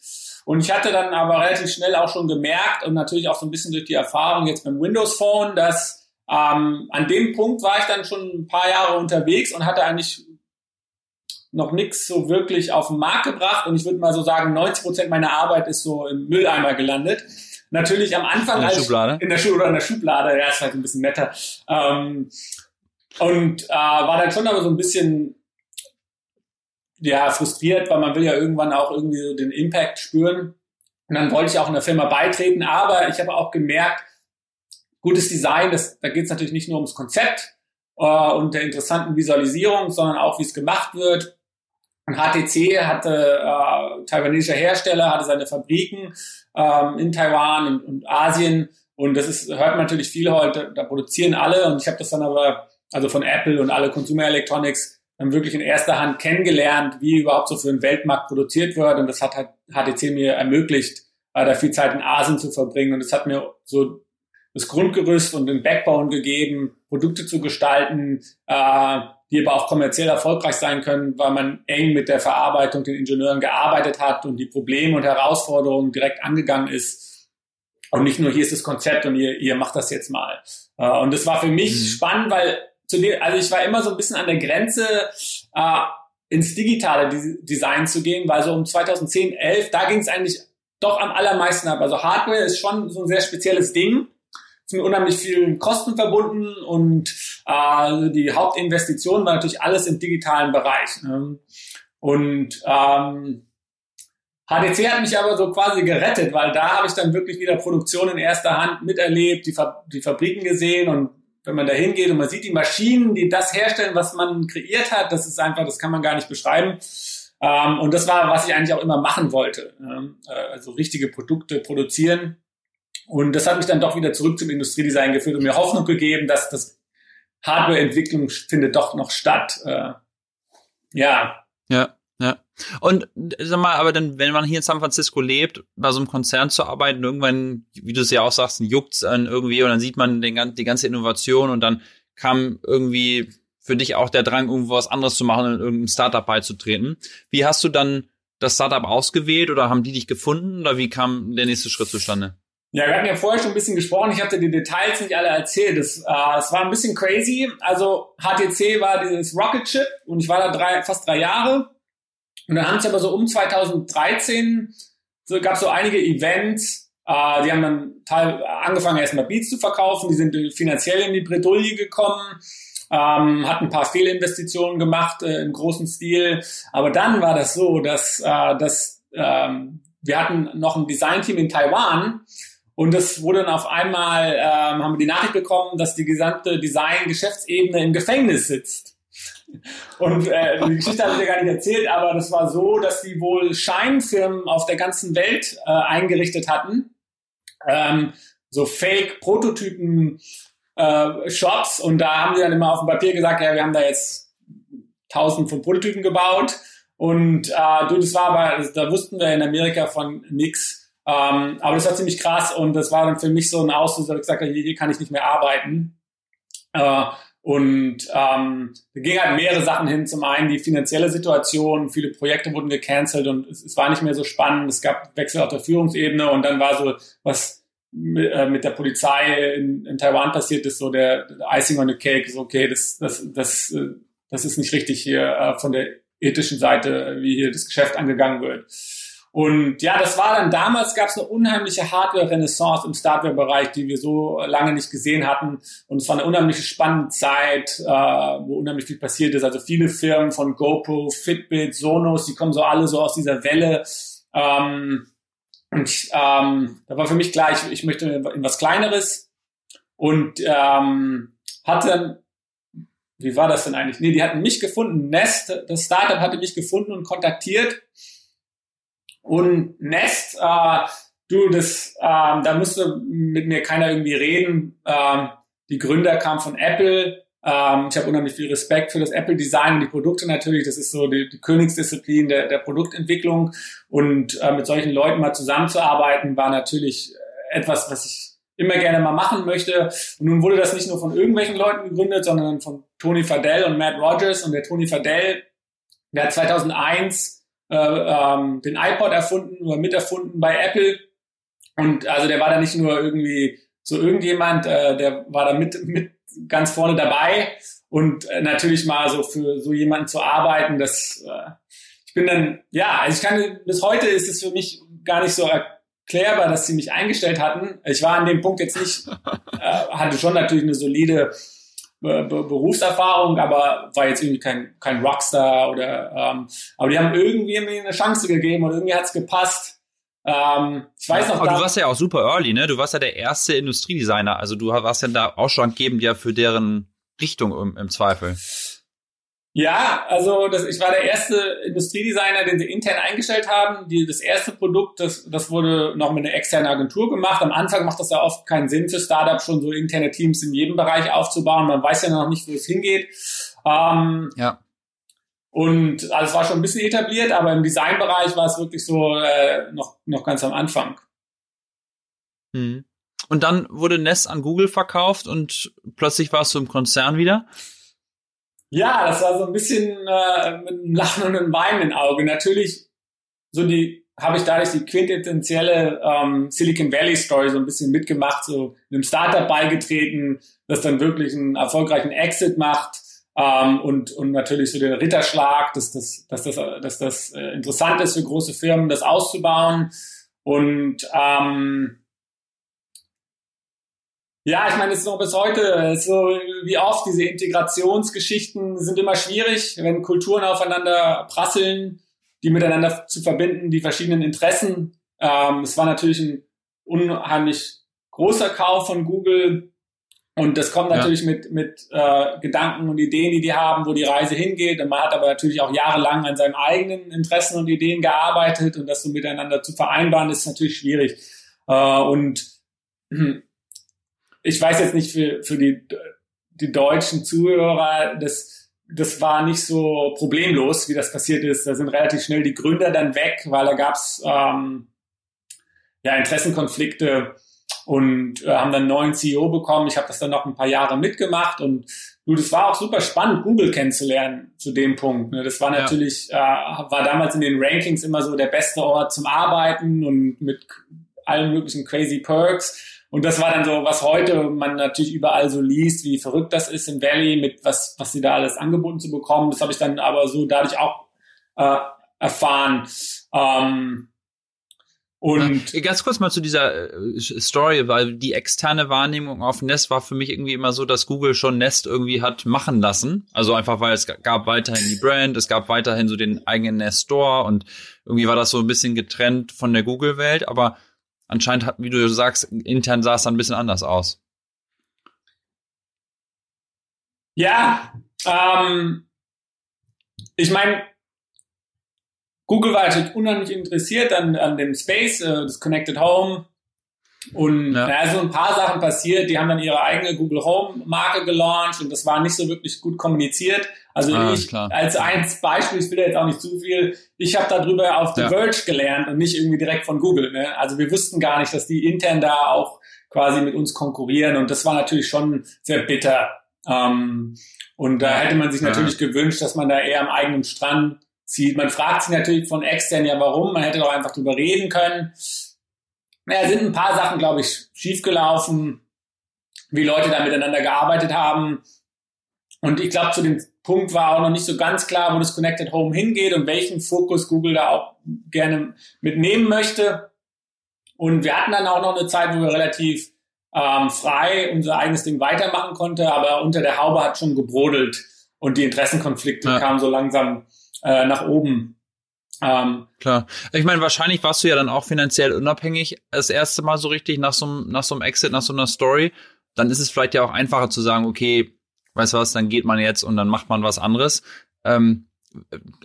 Und ich hatte dann aber relativ schnell auch schon gemerkt und natürlich auch so ein bisschen durch die Erfahrung jetzt beim Windows Phone, dass ähm, an dem Punkt war ich dann schon ein paar Jahre unterwegs und hatte eigentlich noch nichts so wirklich auf den Markt gebracht. Und ich würde mal so sagen, 90 Prozent meiner Arbeit ist so im Mülleimer gelandet. natürlich am Anfang in der Schublade. in der Schublade oder in der Schublade, ja, ist halt ein bisschen netter. Ähm, und äh, war dann schon aber so ein bisschen ja frustriert, weil man will ja irgendwann auch irgendwie so den Impact spüren. Und dann wollte ich auch in der Firma beitreten, aber ich habe auch gemerkt, gutes Design, das, da geht es natürlich nicht nur ums Konzept äh, und der interessanten Visualisierung, sondern auch, wie es gemacht wird. Und HTC hatte äh, taiwanesischer Hersteller, hatte seine Fabriken ähm, in Taiwan und, und Asien. Und das ist, hört man natürlich viel heute, da produzieren alle. Und ich habe das dann aber, also von Apple und alle Consumer Electronics, dann wirklich in erster Hand kennengelernt, wie überhaupt so für den Weltmarkt produziert wird. Und das hat halt HTC mir ermöglicht, äh, da viel Zeit in Asien zu verbringen. Und es hat mir so das Grundgerüst und den Backbone gegeben, Produkte zu gestalten, äh, die aber auch kommerziell erfolgreich sein können, weil man eng mit der Verarbeitung, den Ingenieuren gearbeitet hat und die Probleme und Herausforderungen direkt angegangen ist. Und nicht nur hier ist das Konzept und ihr, ihr macht das jetzt mal. Äh, und das war für mich mhm. spannend, weil zu dir, also ich war immer so ein bisschen an der Grenze, äh, ins digitale Design zu gehen, weil so um 2010, 11, da ging es eigentlich doch am allermeisten ab. Also Hardware ist schon so ein sehr spezielles Ding mit unheimlich vielen Kosten verbunden und äh, die Hauptinvestition war natürlich alles im digitalen Bereich. Ne? Und ähm, HDC hat mich aber so quasi gerettet, weil da habe ich dann wirklich wieder Produktion in erster Hand miterlebt, die, Fa die Fabriken gesehen und wenn man da hingeht und man sieht die Maschinen, die das herstellen, was man kreiert hat, das ist einfach, das kann man gar nicht beschreiben. Ähm, und das war, was ich eigentlich auch immer machen wollte. Ähm, äh, also richtige Produkte produzieren und das hat mich dann doch wieder zurück zum Industriedesign geführt und mir Hoffnung gegeben, dass das Hardwareentwicklung findet doch noch statt. Äh, ja. Ja, ja. Und sag mal, aber dann, wenn man hier in San Francisco lebt, bei so einem Konzern zu arbeiten, irgendwann, wie du es ja auch sagst, juckt's dann irgendwie und dann sieht man den, die ganze Innovation und dann kam irgendwie für dich auch der Drang, irgendwo was anderes zu machen und in irgendein Startup beizutreten. Wie hast du dann das Startup ausgewählt oder haben die dich gefunden oder wie kam der nächste Schritt zustande? Ja, wir hatten ja vorher schon ein bisschen gesprochen. Ich hatte die Details nicht alle erzählt. Das, äh, es war ein bisschen crazy. Also HTC war dieses Rocket Chip und ich war da drei, fast drei Jahre. Und dann haben sie aber so um 2013 so gab es so einige Events. Äh, die haben dann teil, angefangen erstmal Beats zu verkaufen. Die sind finanziell in die Bredouille gekommen. Ähm, hat ein paar Fehlinvestitionen gemacht äh, im großen Stil. Aber dann war das so, dass, äh, dass ähm, wir hatten noch ein Designteam in Taiwan, und es wurde dann auf einmal, ähm, haben wir die Nachricht bekommen, dass die gesamte Design-Geschäftsebene im Gefängnis sitzt. Und äh, die Geschichte habe ich ja gar nicht erzählt, aber das war so, dass die wohl Scheinfirmen auf der ganzen Welt äh, eingerichtet hatten. Ähm, so Fake-Prototypen äh, Shops und da haben die dann immer auf dem Papier gesagt, ja, wir haben da jetzt tausend von Prototypen gebaut und äh, du, das war aber, da wussten wir in Amerika von nix. Ähm, aber das war ziemlich krass und das war dann für mich so ein Auslöser, ich gesagt habe, hier kann ich nicht mehr arbeiten. Äh, und ähm, da ging halt mehrere Sachen hin. Zum einen die finanzielle Situation, viele Projekte wurden gecancelt und es, es war nicht mehr so spannend. Es gab Wechsel auf der Führungsebene und dann war so, was mit, äh, mit der Polizei in, in Taiwan passiert ist, so der, der Icing on the Cake, so okay, das, das, das, äh, das ist nicht richtig hier äh, von der ethischen Seite, wie hier das Geschäft angegangen wird. Und ja, das war dann damals gab es eine unheimliche Hardware-Renaissance im Startware-Bereich, die wir so lange nicht gesehen hatten. Und es war eine unheimliche spannende Zeit, äh, wo unheimlich viel passiert ist. Also viele Firmen von GoPro, Fitbit, Sonos, die kommen so alle so aus dieser Welle. Ähm, und ähm, da war für mich klar, ich, ich möchte in was Kleineres. Und ähm, hatte wie war das denn eigentlich? Nee, die hatten mich gefunden. Nest, das Startup hatte mich gefunden und kontaktiert und Nest, äh, du, das, äh, da musste mit mir keiner irgendwie reden. Ähm, die Gründer kamen von Apple. Ähm, ich habe unheimlich viel Respekt für das Apple-Design und die Produkte natürlich. Das ist so die, die Königsdisziplin der, der Produktentwicklung. Und äh, mit solchen Leuten mal zusammenzuarbeiten, war natürlich etwas, was ich immer gerne mal machen möchte. Und nun wurde das nicht nur von irgendwelchen Leuten gegründet, sondern von Tony Fadell und Matt Rogers. Und der Tony Fadell, der hat 2001 äh, ähm, den iPod erfunden oder miterfunden bei Apple. Und also der war da nicht nur irgendwie so irgendjemand, äh, der war da mit, mit ganz vorne dabei. Und äh, natürlich mal so für so jemanden zu arbeiten, das äh, ich bin dann, ja, also ich kann, bis heute ist es für mich gar nicht so klärbar, dass sie mich eingestellt hatten. Ich war an dem Punkt jetzt nicht, äh, hatte schon natürlich eine solide Be Be Berufserfahrung, aber war jetzt irgendwie kein, kein Rockstar oder ähm, aber die haben irgendwie mir eine Chance gegeben und irgendwie hat's gepasst. Ähm, ich weiß noch. Aber du warst ja auch super early, ne? Du warst ja der erste Industriedesigner. Also du warst ja da ausschlaggebend ja für deren Richtung im, im Zweifel. Ja, also das, ich war der erste Industriedesigner, den sie intern eingestellt haben. Die, das erste Produkt, das, das wurde noch mit einer externen Agentur gemacht. Am Anfang macht das ja oft keinen Sinn für Startups, schon so interne Teams in jedem Bereich aufzubauen. Man weiß ja noch nicht, wo es hingeht. Ähm, ja. Und also es war schon ein bisschen etabliert, aber im Designbereich war es wirklich so äh, noch, noch ganz am Anfang. Hm. Und dann wurde Nest an Google verkauft und plötzlich warst du im Konzern wieder? Ja, das war so ein bisschen äh, mit einem Lachen und einem Weinen im Auge. Natürlich, so die habe ich dadurch die quintessentielle ähm, Silicon Valley Story so ein bisschen mitgemacht, so einem Startup beigetreten, das dann wirklich einen erfolgreichen Exit macht ähm, und, und natürlich so den Ritterschlag, dass das, dass das, dass das äh, interessant ist für große Firmen, das auszubauen. Und ähm, ja, ich meine, es ist noch bis heute so wie oft, diese Integrationsgeschichten sind immer schwierig, wenn Kulturen aufeinander prasseln, die miteinander zu verbinden, die verschiedenen Interessen. Ähm, es war natürlich ein unheimlich großer Kauf von Google und das kommt natürlich ja. mit, mit äh, Gedanken und Ideen, die die haben, wo die Reise hingeht. Und man hat aber natürlich auch jahrelang an seinen eigenen Interessen und Ideen gearbeitet und das so miteinander zu vereinbaren, ist natürlich schwierig. Äh, und ich weiß jetzt nicht für, für die, die deutschen Zuhörer, das, das war nicht so problemlos, wie das passiert ist. Da sind relativ schnell die Gründer dann weg, weil da gab's ähm, ja, Interessenkonflikte und äh, haben dann einen neuen CEO bekommen. Ich habe das dann noch ein paar Jahre mitgemacht und du, das war auch super spannend, Google kennenzulernen zu dem Punkt. Ne? Das war natürlich, ja. äh, war damals in den Rankings immer so der beste Ort zum Arbeiten und mit allen möglichen crazy Perks. Und das war dann so, was heute man natürlich überall so liest, wie verrückt das ist im Valley, mit was, was sie da alles angeboten zu bekommen. Das habe ich dann aber so dadurch auch äh, erfahren. Ähm, und ganz kurz mal zu dieser äh, Story, weil die externe Wahrnehmung auf Nest war für mich irgendwie immer so, dass Google schon Nest irgendwie hat machen lassen. Also einfach, weil es gab weiterhin die Brand, es gab weiterhin so den eigenen Nest Store und irgendwie war das so ein bisschen getrennt von der Google-Welt. Aber anscheinend wie du sagst, intern sah es dann ein bisschen anders aus. Ja, ähm, ich meine, Google war natürlich unheimlich interessiert an, an dem Space, äh, das Connected Home. Und ja. da ist so ein paar Sachen passiert, die haben dann ihre eigene Google Home Marke gelauncht und das war nicht so wirklich gut kommuniziert. Also ah, ich klar. als eins Beispiel, ich will jetzt auch nicht zu viel, ich habe darüber auf The ja. Verge gelernt und nicht irgendwie direkt von Google. Ne? Also wir wussten gar nicht, dass die intern da auch quasi mit uns konkurrieren und das war natürlich schon sehr bitter. Ähm, und da hätte man sich natürlich ja. gewünscht, dass man da eher am eigenen Strand zieht. Man fragt sich natürlich von extern ja warum, man hätte doch einfach drüber reden können. Naja, sind ein paar Sachen, glaube ich, schiefgelaufen, wie Leute da miteinander gearbeitet haben. Und ich glaube, zu dem Punkt war auch noch nicht so ganz klar, wo das Connected Home hingeht und welchen Fokus Google da auch gerne mitnehmen möchte. Und wir hatten dann auch noch eine Zeit, wo wir relativ ähm, frei unser eigenes Ding weitermachen konnte, aber unter der Haube hat schon gebrodelt und die Interessenkonflikte ja. kamen so langsam äh, nach oben. Ähm, Klar. Ich meine, wahrscheinlich warst du ja dann auch finanziell unabhängig das erste Mal so richtig nach so, nach so einem Exit, nach so einer Story. Dann ist es vielleicht ja auch einfacher zu sagen, okay, weißt du was, dann geht man jetzt und dann macht man was anderes. Ähm,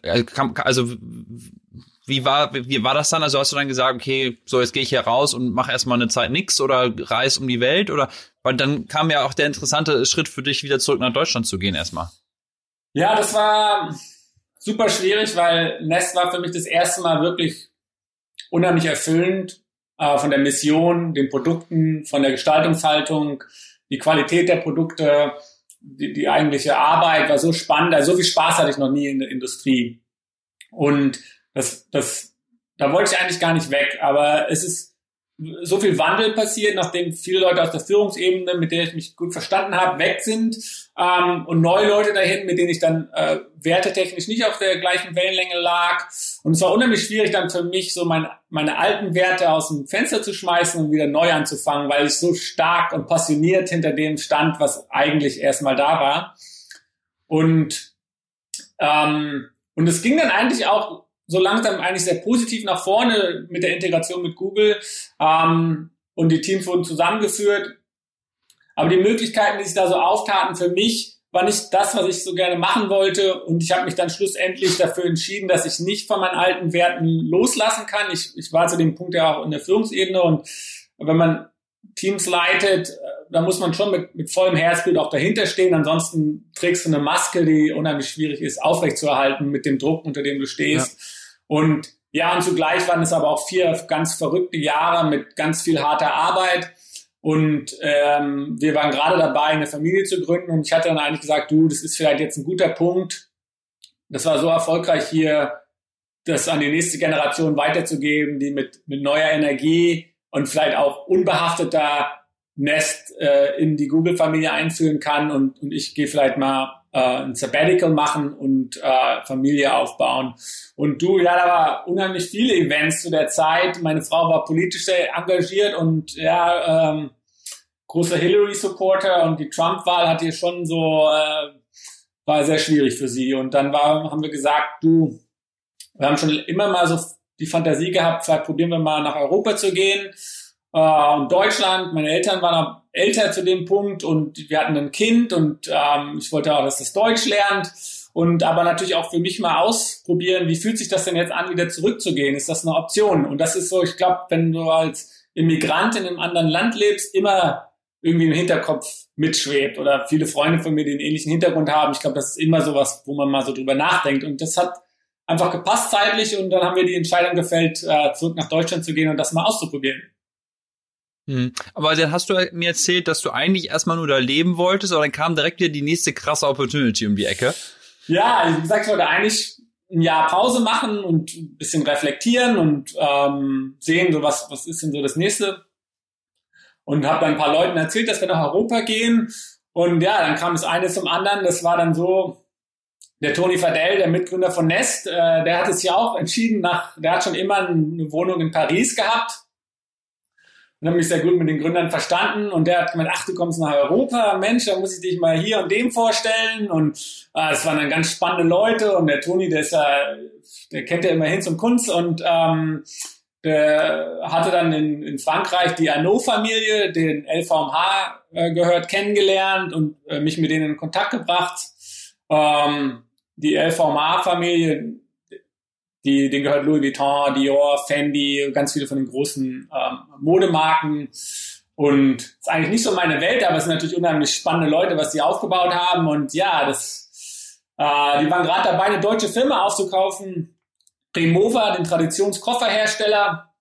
äh, also wie war wie war das dann? Also hast du dann gesagt, okay, so jetzt gehe ich hier raus und mache erstmal eine Zeit nix oder reise um die Welt oder weil dann kam ja auch der interessante Schritt für dich wieder zurück nach Deutschland zu gehen erstmal. Ja, das war super schwierig, weil Nest war für mich das erste Mal wirklich unheimlich erfüllend äh, von der Mission, den Produkten, von der Gestaltungshaltung, die Qualität der Produkte die, die eigentliche Arbeit war so spannend, also so viel Spaß hatte ich noch nie in der Industrie. Und das, das, da wollte ich eigentlich gar nicht weg, aber es ist so viel Wandel passiert, nachdem viele Leute aus der Führungsebene, mit der ich mich gut verstanden habe, weg sind ähm, und neue Leute dahin, mit denen ich dann äh, wertetechnisch nicht auf der gleichen Wellenlänge lag. Und es war unheimlich schwierig dann für mich, so mein, meine alten Werte aus dem Fenster zu schmeißen und wieder neu anzufangen, weil ich so stark und passioniert hinter dem stand, was eigentlich erstmal da war. Und ähm, und es ging dann eigentlich auch so langsam eigentlich sehr positiv nach vorne mit der Integration mit Google ähm, und die Teams wurden zusammengeführt. Aber die Möglichkeiten, die sich da so auftaten für mich, war nicht das, was ich so gerne machen wollte. Und ich habe mich dann schlussendlich dafür entschieden, dass ich nicht von meinen alten Werten loslassen kann. Ich, ich war zu dem Punkt ja auch in der Führungsebene und wenn man Teams leitet, äh, da muss man schon mit, mit vollem Herzblut auch dahinter stehen. Ansonsten trägst du eine Maske, die unheimlich schwierig ist, aufrechtzuerhalten mit dem Druck, unter dem du stehst. Ja. Und ja, und zugleich waren es aber auch vier ganz verrückte Jahre mit ganz viel harter Arbeit. Und ähm, wir waren gerade dabei, eine Familie zu gründen. Und ich hatte dann eigentlich gesagt, du, das ist vielleicht jetzt ein guter Punkt. Das war so erfolgreich hier, das an die nächste Generation weiterzugeben, die mit, mit neuer Energie und vielleicht auch unbehafteter Nest äh, in die Google-Familie einführen kann. Und, und ich gehe vielleicht mal äh, ein Sabbatical machen und äh, Familie aufbauen. Und du, ja, da war unheimlich viele Events zu der Zeit. Meine Frau war politisch sehr engagiert und ja, ähm, großer Hillary-Supporter und die Trump-Wahl hat hier schon so, äh, war sehr schwierig für sie. Und dann war, haben wir gesagt, du, wir haben schon immer mal so die Fantasie gehabt, vielleicht probieren wir mal nach Europa zu gehen äh, und Deutschland. Meine Eltern waren älter zu dem Punkt und wir hatten ein Kind und ähm, ich wollte auch, dass das Deutsch lernt und aber natürlich auch für mich mal ausprobieren, wie fühlt sich das denn jetzt an, wieder zurückzugehen? Ist das eine Option? Und das ist so, ich glaube, wenn du als Immigrant in einem anderen Land lebst, immer irgendwie im Hinterkopf mitschwebt oder viele Freunde von mir, die einen ähnlichen Hintergrund haben. Ich glaube, das ist immer sowas, wo man mal so drüber nachdenkt. Und das hat einfach gepasst zeitlich und dann haben wir die Entscheidung gefällt, äh, zurück nach Deutschland zu gehen und das mal auszuprobieren. Hm. Aber dann hast du mir erzählt, dass du eigentlich erstmal nur da leben wolltest, aber dann kam direkt wieder die nächste krasse Opportunity um die Ecke. Ja, also wie gesagt, ich wollte eigentlich ein Jahr Pause machen und ein bisschen reflektieren und ähm, sehen, so was, was ist denn so das nächste. Und habe dann ein paar Leuten erzählt, dass wir nach Europa gehen. Und ja, dann kam das eine zum anderen. Das war dann so, der Tony Fadell, der Mitgründer von Nest, äh, der hat es ja auch entschieden, nach, der hat schon immer eine Wohnung in Paris gehabt und habe mich sehr gut mit den Gründern verstanden. Und der hat gemeint, ach, du kommst nach Europa, Mensch, da muss ich dich mal hier und dem vorstellen. Und äh, es waren dann ganz spannende Leute. Und der Toni, der ist ja, der kennt ja immerhin zum Kunst und ähm, der hatte dann in, in Frankreich die Arnaud-Familie, den LVMH äh, gehört, kennengelernt und äh, mich mit denen in Kontakt gebracht. Ähm, die LVMH-Familie die, denen gehört Louis Vuitton, Dior, Fendi, ganz viele von den großen ähm, Modemarken. Und ist eigentlich nicht so meine Welt, aber es sind natürlich unheimlich spannende Leute, was die aufgebaut haben. Und ja, das, äh, die waren gerade dabei, eine deutsche Firma aufzukaufen. Remova, den Traditionskofferhersteller.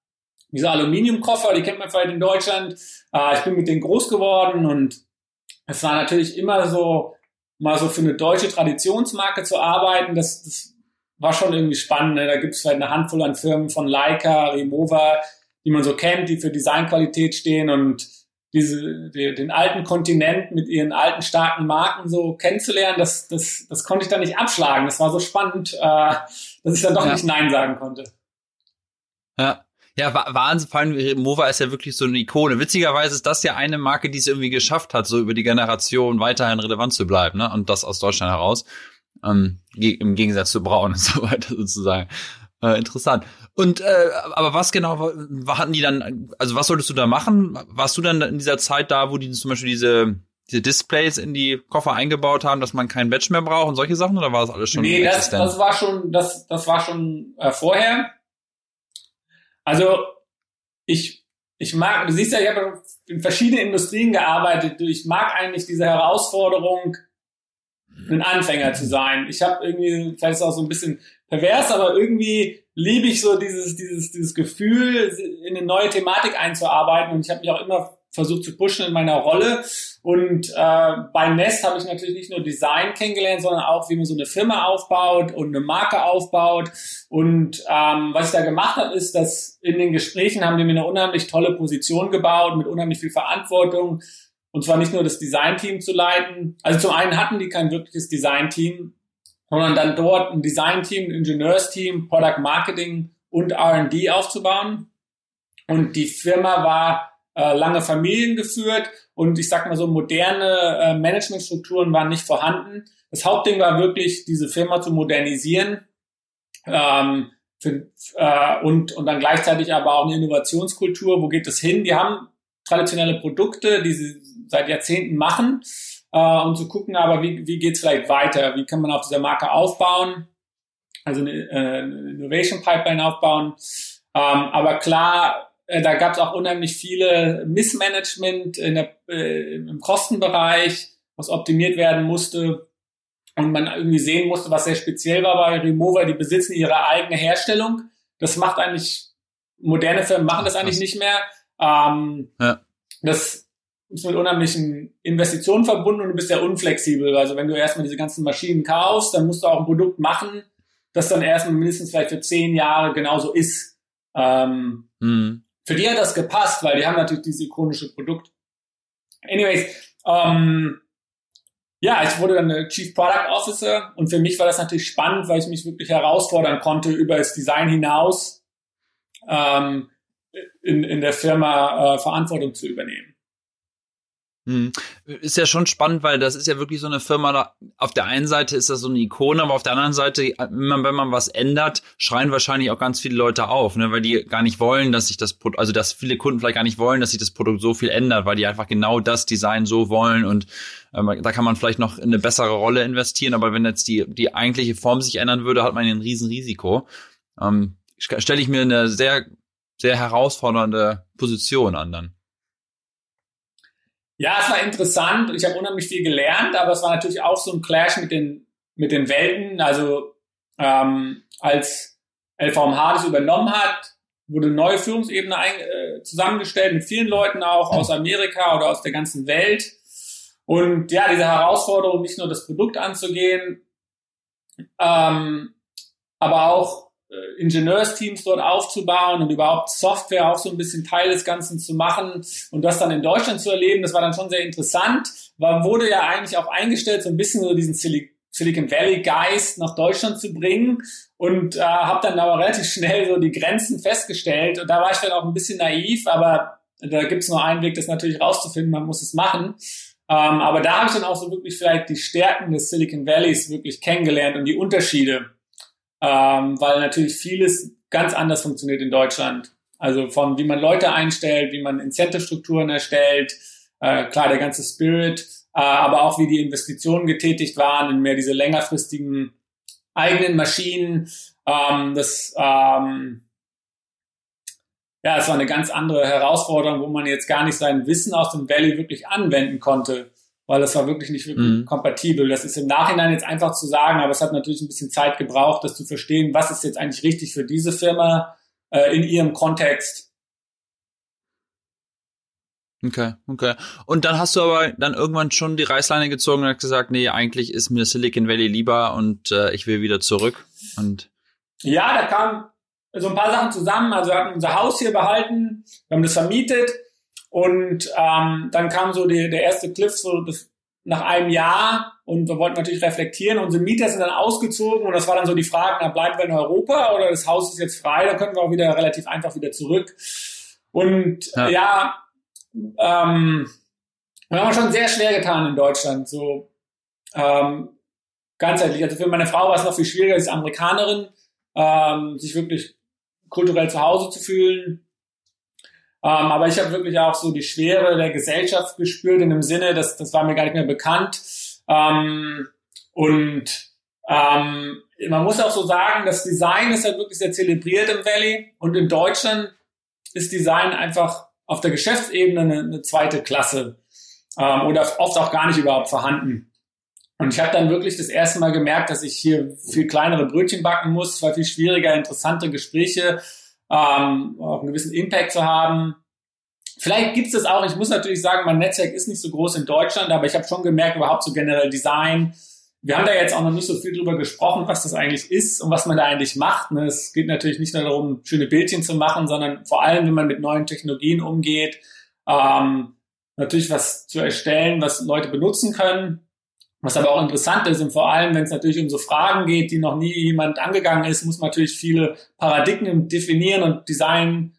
Diese Aluminiumkoffer, die kennt man vielleicht in Deutschland. Äh, ich bin mit denen groß geworden und es war natürlich immer so, mal so für eine deutsche Traditionsmarke zu arbeiten. Das, das war schon irgendwie spannend. Ne? Da gibt es halt eine Handvoll an Firmen von Leica, Remova, die man so kennt, die für Designqualität stehen und diese, die, den alten Kontinent mit ihren alten starken Marken so kennenzulernen, das, das, das konnte ich dann nicht abschlagen. Das war so spannend, äh, dass ich dann doch ja. nicht Nein sagen konnte. Ja. Ja, Wahnsinn, vor allem Mova ist ja wirklich so eine Ikone. Witzigerweise ist das ja eine Marke, die es irgendwie geschafft hat, so über die Generation weiterhin relevant zu bleiben, ne? Und das aus Deutschland heraus. Ähm, Im Gegensatz zu Braun *laughs* und so weiter sozusagen. Äh, interessant. Und äh, aber was genau hatten die dann, also was solltest du da machen? Warst du dann in dieser Zeit da, wo die zum Beispiel diese, diese Displays in die Koffer eingebaut haben, dass man kein Badge mehr braucht und solche Sachen oder war das alles schon? Nee, das, das war schon, das, das war schon äh, vorher. Also ich, ich mag, du siehst ja, ich habe in verschiedenen Industrien gearbeitet. Ich mag eigentlich diese Herausforderung, ein Anfänger zu sein. Ich habe irgendwie, vielleicht ist es auch so ein bisschen pervers, aber irgendwie liebe ich so dieses, dieses, dieses Gefühl, in eine neue Thematik einzuarbeiten. Und ich habe mich auch immer versucht zu pushen in meiner Rolle. Und äh, bei Nest habe ich natürlich nicht nur Design kennengelernt, sondern auch, wie man so eine Firma aufbaut und eine Marke aufbaut. Und ähm, was ich da gemacht habe, ist, dass in den Gesprächen haben die mir eine unheimlich tolle Position gebaut mit unheimlich viel Verantwortung. Und zwar nicht nur das Designteam zu leiten. Also zum einen hatten die kein wirkliches Designteam, sondern dann dort ein Designteam, ein Ingenieursteam, Product Marketing und R&D aufzubauen. Und die Firma war äh, lange familiengeführt und ich sag mal so moderne äh, Managementstrukturen waren nicht vorhanden. Das Hauptding war wirklich, diese Firma zu modernisieren ähm, für, äh, und, und dann gleichzeitig aber auch eine Innovationskultur. Wo geht es hin? Die haben traditionelle Produkte, die sie seit Jahrzehnten machen äh, und zu gucken, aber wie, wie geht es vielleicht weiter? Wie kann man auf dieser Marke aufbauen? Also eine, äh, eine Innovation Pipeline aufbauen. Ähm, aber klar, äh, da gab es auch unheimlich viele Missmanagement in der, äh, im Kostenbereich, was optimiert werden musste und man irgendwie sehen musste, was sehr speziell war bei Remover. Die besitzen ihre eigene Herstellung. Das macht eigentlich moderne Firmen machen das eigentlich nicht mehr. Ähm, ja. Das ist mit unheimlichen Investitionen verbunden und du bist ja unflexibel. Also wenn du erstmal diese ganzen Maschinen kaufst, dann musst du auch ein Produkt machen, das dann erstmal mindestens vielleicht für zehn Jahre genauso ist. Ähm, mhm. Für die hat das gepasst, weil die haben natürlich dieses ikonische Produkt. Anyways, ähm, ja, ich wurde dann Chief Product Officer und für mich war das natürlich spannend, weil ich mich wirklich herausfordern konnte, über das Design hinaus ähm, in, in der Firma äh, Verantwortung zu übernehmen. Hm. Ist ja schon spannend, weil das ist ja wirklich so eine Firma, da, auf der einen Seite ist das so eine Ikone, aber auf der anderen Seite, wenn man, was ändert, schreien wahrscheinlich auch ganz viele Leute auf, ne, weil die gar nicht wollen, dass sich das Produkt, also dass viele Kunden vielleicht gar nicht wollen, dass sich das Produkt so viel ändert, weil die einfach genau das Design so wollen und ähm, da kann man vielleicht noch in eine bessere Rolle investieren, aber wenn jetzt die, die eigentliche Form sich ändern würde, hat man ein Riesenrisiko. Ähm, Stelle ich mir eine sehr, sehr herausfordernde Position an dann. Ja, es war interessant. Ich habe unheimlich viel gelernt, aber es war natürlich auch so ein Clash mit den, mit den Welten. Also ähm, als LVMH das übernommen hat, wurde eine neue Führungsebene ein, äh, zusammengestellt mit vielen Leuten auch aus Amerika oder aus der ganzen Welt. Und ja, diese Herausforderung, nicht nur das Produkt anzugehen, ähm, aber auch äh, Ingenieursteams dort aufzubauen und überhaupt Software auch so ein bisschen Teil des Ganzen zu machen und das dann in Deutschland zu erleben, das war dann schon sehr interessant. Man wurde ja eigentlich auch eingestellt, so ein bisschen so diesen Silicon Valley Geist nach Deutschland zu bringen und äh, habe dann aber relativ schnell so die Grenzen festgestellt und da war ich dann auch ein bisschen naiv, aber da gibt's nur einen Weg, das natürlich rauszufinden, man muss es machen. Ähm, aber da habe ich dann auch so wirklich vielleicht die Stärken des Silicon Valleys wirklich kennengelernt und die Unterschiede ähm, weil natürlich vieles ganz anders funktioniert in Deutschland. Also von wie man Leute einstellt, wie man Incentive-Strukturen erstellt, äh, klar der ganze Spirit, äh, aber auch wie die Investitionen getätigt waren in mehr diese längerfristigen eigenen Maschinen. Ähm, das ähm, ja, es war eine ganz andere Herausforderung, wo man jetzt gar nicht sein Wissen aus dem Valley wirklich anwenden konnte weil das war wirklich nicht wirklich mhm. kompatibel. Das ist im Nachhinein jetzt einfach zu sagen, aber es hat natürlich ein bisschen Zeit gebraucht, das zu verstehen, was ist jetzt eigentlich richtig für diese Firma äh, in ihrem Kontext. Okay, okay. Und dann hast du aber dann irgendwann schon die Reißleine gezogen und hast gesagt, nee, eigentlich ist mir Silicon Valley lieber und äh, ich will wieder zurück. Und ja, da kamen so ein paar Sachen zusammen. Also wir hatten unser Haus hier behalten, wir haben das vermietet und ähm, dann kam so die, der erste Cliff so das, nach einem Jahr und wir wollten natürlich reflektieren. Unsere Mieter sind dann ausgezogen und das war dann so die Frage, na, bleiben wir in Europa oder das Haus ist jetzt frei, da können wir auch wieder relativ einfach wieder zurück. Und ja, ja ähm, wir haben schon sehr schwer getan in Deutschland, so ähm, ganzheitlich. Also für meine Frau war es noch viel schwieriger, sie ist Amerikanerin, ähm, sich wirklich kulturell zu Hause zu fühlen. Ähm, aber ich habe wirklich auch so die Schwere der Gesellschaft gespürt in dem Sinne, dass das war mir gar nicht mehr bekannt. Ähm, und ähm, man muss auch so sagen, das Design ist halt wirklich sehr zelebriert im Valley und in Deutschland ist Design einfach auf der Geschäftsebene eine, eine zweite Klasse ähm, oder oft auch gar nicht überhaupt vorhanden. Und ich habe dann wirklich das erste Mal gemerkt, dass ich hier viel kleinere Brötchen backen muss, war viel schwieriger, interessante Gespräche ähm, auch einen gewissen Impact zu haben. vielleicht gibt es das auch. Ich muss natürlich sagen, mein Netzwerk ist nicht so groß in Deutschland, aber ich habe schon gemerkt, überhaupt so generell Design. Wir haben da jetzt auch noch nicht so viel drüber gesprochen, was das eigentlich ist und was man da eigentlich macht. Ne? Es geht natürlich nicht nur darum, schöne Bildchen zu machen, sondern vor allem, wenn man mit neuen Technologien umgeht, ähm, natürlich was zu erstellen, was Leute benutzen können. Was aber auch interessant ist und vor allem, wenn es natürlich um so Fragen geht, die noch nie jemand angegangen ist, muss man natürlich viele Paradigmen definieren und Design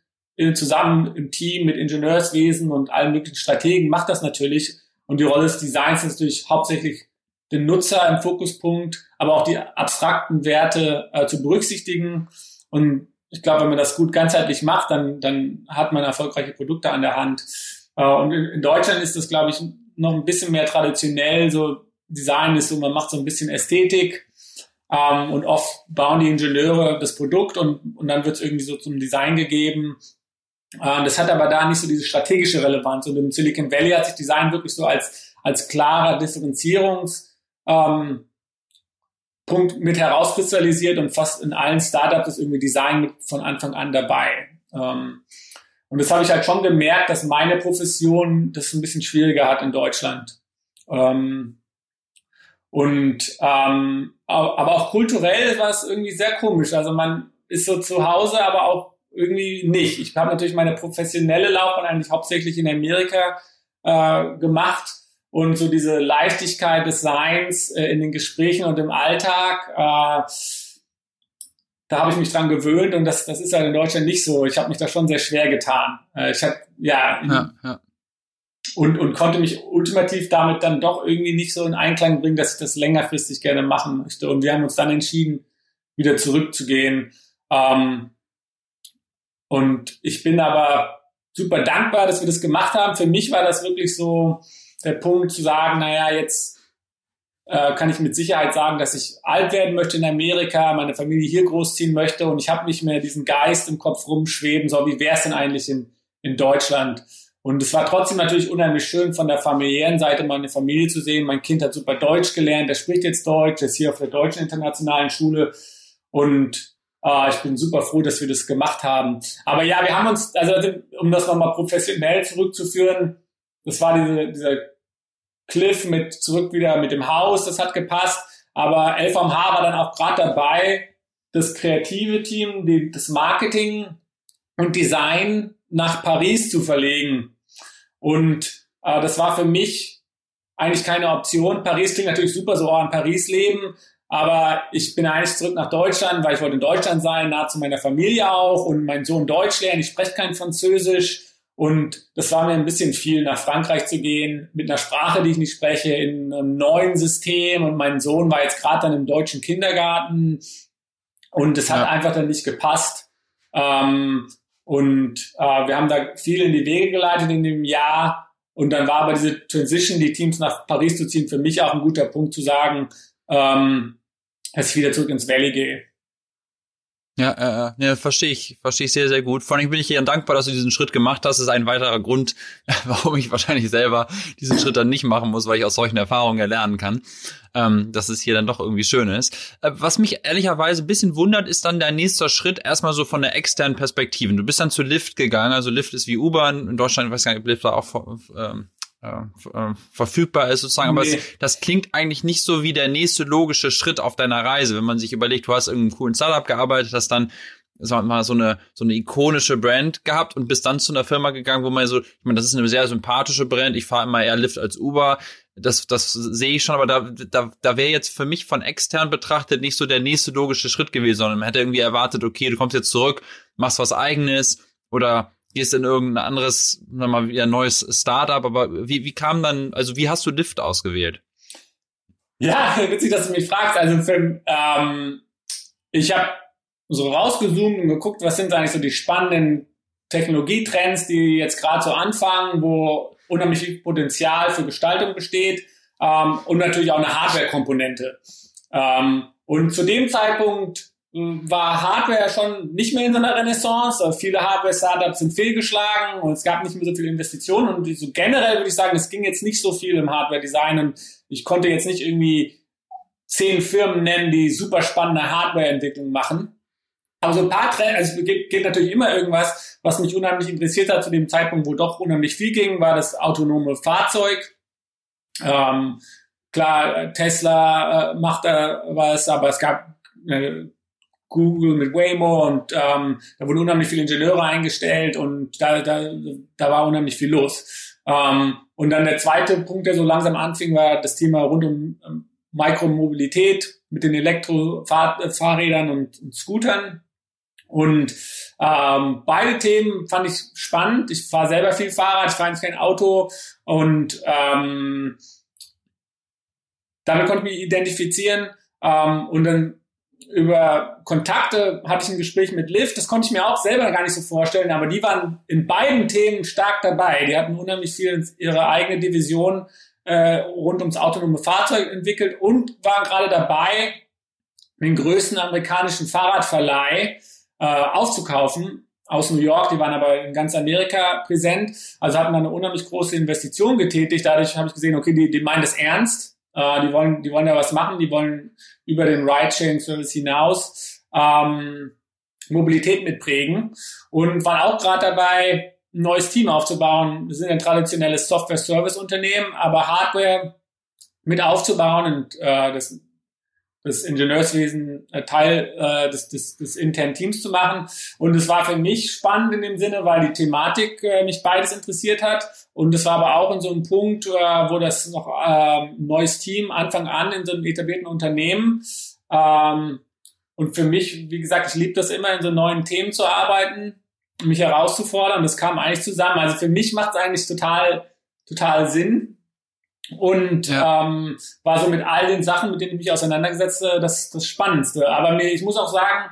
zusammen im Team mit Ingenieurswesen und allen möglichen Strategen macht das natürlich. Und die Rolle des Designs ist natürlich hauptsächlich den Nutzer im Fokuspunkt, aber auch die abstrakten Werte äh, zu berücksichtigen. Und ich glaube, wenn man das gut ganzheitlich macht, dann, dann hat man erfolgreiche Produkte an der Hand. Äh, und in, in Deutschland ist das, glaube ich, noch ein bisschen mehr traditionell. So Design ist so, man macht so ein bisschen Ästhetik ähm, und oft bauen die Ingenieure das Produkt und, und dann wird es irgendwie so zum Design gegeben. Äh, das hat aber da nicht so diese strategische Relevanz. Und im Silicon Valley hat sich Design wirklich so als, als klarer Differenzierungs- ähm, mit herauskristallisiert und fast in allen Startups ist irgendwie Design mit von Anfang an dabei. Ähm, und das habe ich halt schon gemerkt, dass meine Profession das ein bisschen schwieriger hat in Deutschland. Ähm, und ähm, aber auch kulturell war es irgendwie sehr komisch. Also man ist so zu Hause, aber auch irgendwie nicht. Ich habe natürlich meine professionelle Laufbahn eigentlich hauptsächlich in Amerika äh, gemacht und so diese Leichtigkeit des Seins äh, in den Gesprächen und im Alltag, äh, da habe ich mich dran gewöhnt und das, das ist halt in Deutschland nicht so. Ich habe mich da schon sehr schwer getan. Äh, ich habe ja, ja, ja, Und, und konnte mich ultimativ damit dann doch irgendwie nicht so in Einklang bringen, dass ich das längerfristig gerne machen möchte. Und wir haben uns dann entschieden, wieder zurückzugehen. Ähm, und ich bin aber super dankbar, dass wir das gemacht haben. Für mich war das wirklich so, der Punkt zu sagen, naja, jetzt äh, kann ich mit Sicherheit sagen, dass ich alt werden möchte in Amerika, meine Familie hier großziehen möchte und ich habe nicht mehr diesen Geist im Kopf rumschweben, so wie wäre es denn eigentlich in, in Deutschland? Und es war trotzdem natürlich unheimlich schön, von der familiären Seite meine Familie zu sehen. Mein Kind hat super Deutsch gelernt, er spricht jetzt Deutsch, ist hier auf der deutschen internationalen Schule und äh, ich bin super froh, dass wir das gemacht haben. Aber ja, wir haben uns, also um das nochmal professionell zurückzuführen, das war diese, dieser Cliff mit zurück wieder mit dem Haus, das hat gepasst. Aber LVMH war dann auch gerade dabei, das kreative Team, die, das Marketing und Design nach Paris zu verlegen. Und äh, das war für mich eigentlich keine Option. Paris klingt natürlich super, so auch in Paris leben. Aber ich bin eigentlich zurück nach Deutschland, weil ich wollte in Deutschland sein, nah zu meiner Familie auch und mein Sohn Deutsch lernen. Ich spreche kein Französisch. Und das war mir ein bisschen viel, nach Frankreich zu gehen, mit einer Sprache, die ich nicht spreche, in einem neuen System. Und mein Sohn war jetzt gerade dann im deutschen Kindergarten. Und es hat ja. einfach dann nicht gepasst. Ähm, und äh, wir haben da viel in die Wege geleitet in dem Jahr. Und dann war aber diese Transition, die Teams nach Paris zu ziehen, für mich auch ein guter Punkt zu sagen, ähm, dass ich wieder zurück ins Valley gehe. Ja, äh, ja, verstehe ich, verstehe ich sehr, sehr gut. Vor allem bin ich dir dankbar, dass du diesen Schritt gemacht hast. Das ist ein weiterer Grund, *laughs* warum ich wahrscheinlich selber diesen Schritt dann nicht machen muss, weil ich aus solchen Erfahrungen erlernen kann, ähm, dass es hier dann doch irgendwie schön ist. Äh, was mich ehrlicherweise ein bisschen wundert, ist dann der nächste Schritt erstmal so von der externen Perspektive. Du bist dann zu Lyft gegangen, also Lyft ist wie U-Bahn in Deutschland, ich weiß gar nicht, ob Lyft da auch ähm, äh, äh, verfügbar ist sozusagen. Nee. Aber es, das klingt eigentlich nicht so wie der nächste logische Schritt auf deiner Reise. Wenn man sich überlegt, du hast in einem coolen Startup gearbeitet, hast dann sagen wir mal, so eine, so eine ikonische Brand gehabt und bist dann zu einer Firma gegangen, wo man so, ich meine, das ist eine sehr sympathische Brand, ich fahre immer eher Lyft als Uber, das, das sehe ich schon, aber da, da, da wäre jetzt für mich von extern betrachtet nicht so der nächste logische Schritt gewesen, sondern man hätte irgendwie erwartet, okay, du kommst jetzt zurück, machst was eigenes oder gehst in irgendein anderes, sagen mal, wieder neues Startup, aber wie, wie kam dann, also wie hast du Lift ausgewählt? Ja, *laughs* witzig, dass du mich fragst. Also für, ähm, ich habe so rausgezoomt und geguckt, was sind eigentlich so die spannenden Technologietrends, die jetzt gerade so anfangen, wo unheimlich viel Potenzial für Gestaltung besteht ähm, und natürlich auch eine Hardware-Komponente. Ähm, und zu dem Zeitpunkt war Hardware schon nicht mehr in so einer Renaissance. Also viele Hardware-Startups sind fehlgeschlagen und es gab nicht mehr so viele Investitionen. Und so generell würde ich sagen, es ging jetzt nicht so viel im Hardware-Design und ich konnte jetzt nicht irgendwie zehn Firmen nennen, die super spannende Hardware-Entwicklung machen. Aber so ein paar Trends, also es geht natürlich immer irgendwas, was mich unheimlich interessiert hat zu dem Zeitpunkt, wo doch unheimlich viel ging, war das autonome Fahrzeug. Ähm, klar, Tesla äh, macht da was, aber es gab äh, Google mit Waymo und ähm, da wurden unheimlich viele Ingenieure eingestellt und da, da, da war unheimlich viel los. Ähm, und dann der zweite Punkt, der so langsam anfing, war das Thema rund um ähm, Mikromobilität mit den Elektrofahrrädern und, und Scootern. Und ähm, beide Themen fand ich spannend. Ich fahre selber viel Fahrrad, ich fahre eigentlich kein Auto und ähm, damit konnte ich mich identifizieren. Ähm, und dann über Kontakte hatte ich ein Gespräch mit Lyft. Das konnte ich mir auch selber gar nicht so vorstellen, aber die waren in beiden Themen stark dabei. Die hatten unheimlich viel ihre eigene Division äh, rund ums autonome Fahrzeug entwickelt und waren gerade dabei, den größten amerikanischen Fahrradverleih äh, aufzukaufen aus New York, die waren aber in ganz Amerika präsent, also hatten eine unheimlich große Investition getätigt. Dadurch habe ich gesehen, okay, die, die meinen das ernst, äh, die wollen, die wollen ja was machen, die wollen über den Ride-Sharing-Service hinaus ähm, Mobilität mitprägen und waren auch gerade dabei, ein neues Team aufzubauen. Wir sind ein traditionelles Software-Service-Unternehmen, aber Hardware mit aufzubauen und äh, das das Ingenieurswesen äh, Teil äh, des, des, des internen Teams zu machen. Und es war für mich spannend in dem Sinne, weil die Thematik äh, mich beides interessiert hat. Und es war aber auch in so einem Punkt, äh, wo das noch äh, neues Team Anfang an in so einem etablierten Unternehmen. Ähm, und für mich, wie gesagt, ich liebe das immer, in so neuen Themen zu arbeiten, mich herauszufordern. Das kam eigentlich zusammen. Also für mich macht es eigentlich total, total Sinn, und ja. ähm, war so mit all den Sachen, mit denen ich mich auseinandergesetzt habe, das, das Spannendste. Aber mir, ich muss auch sagen,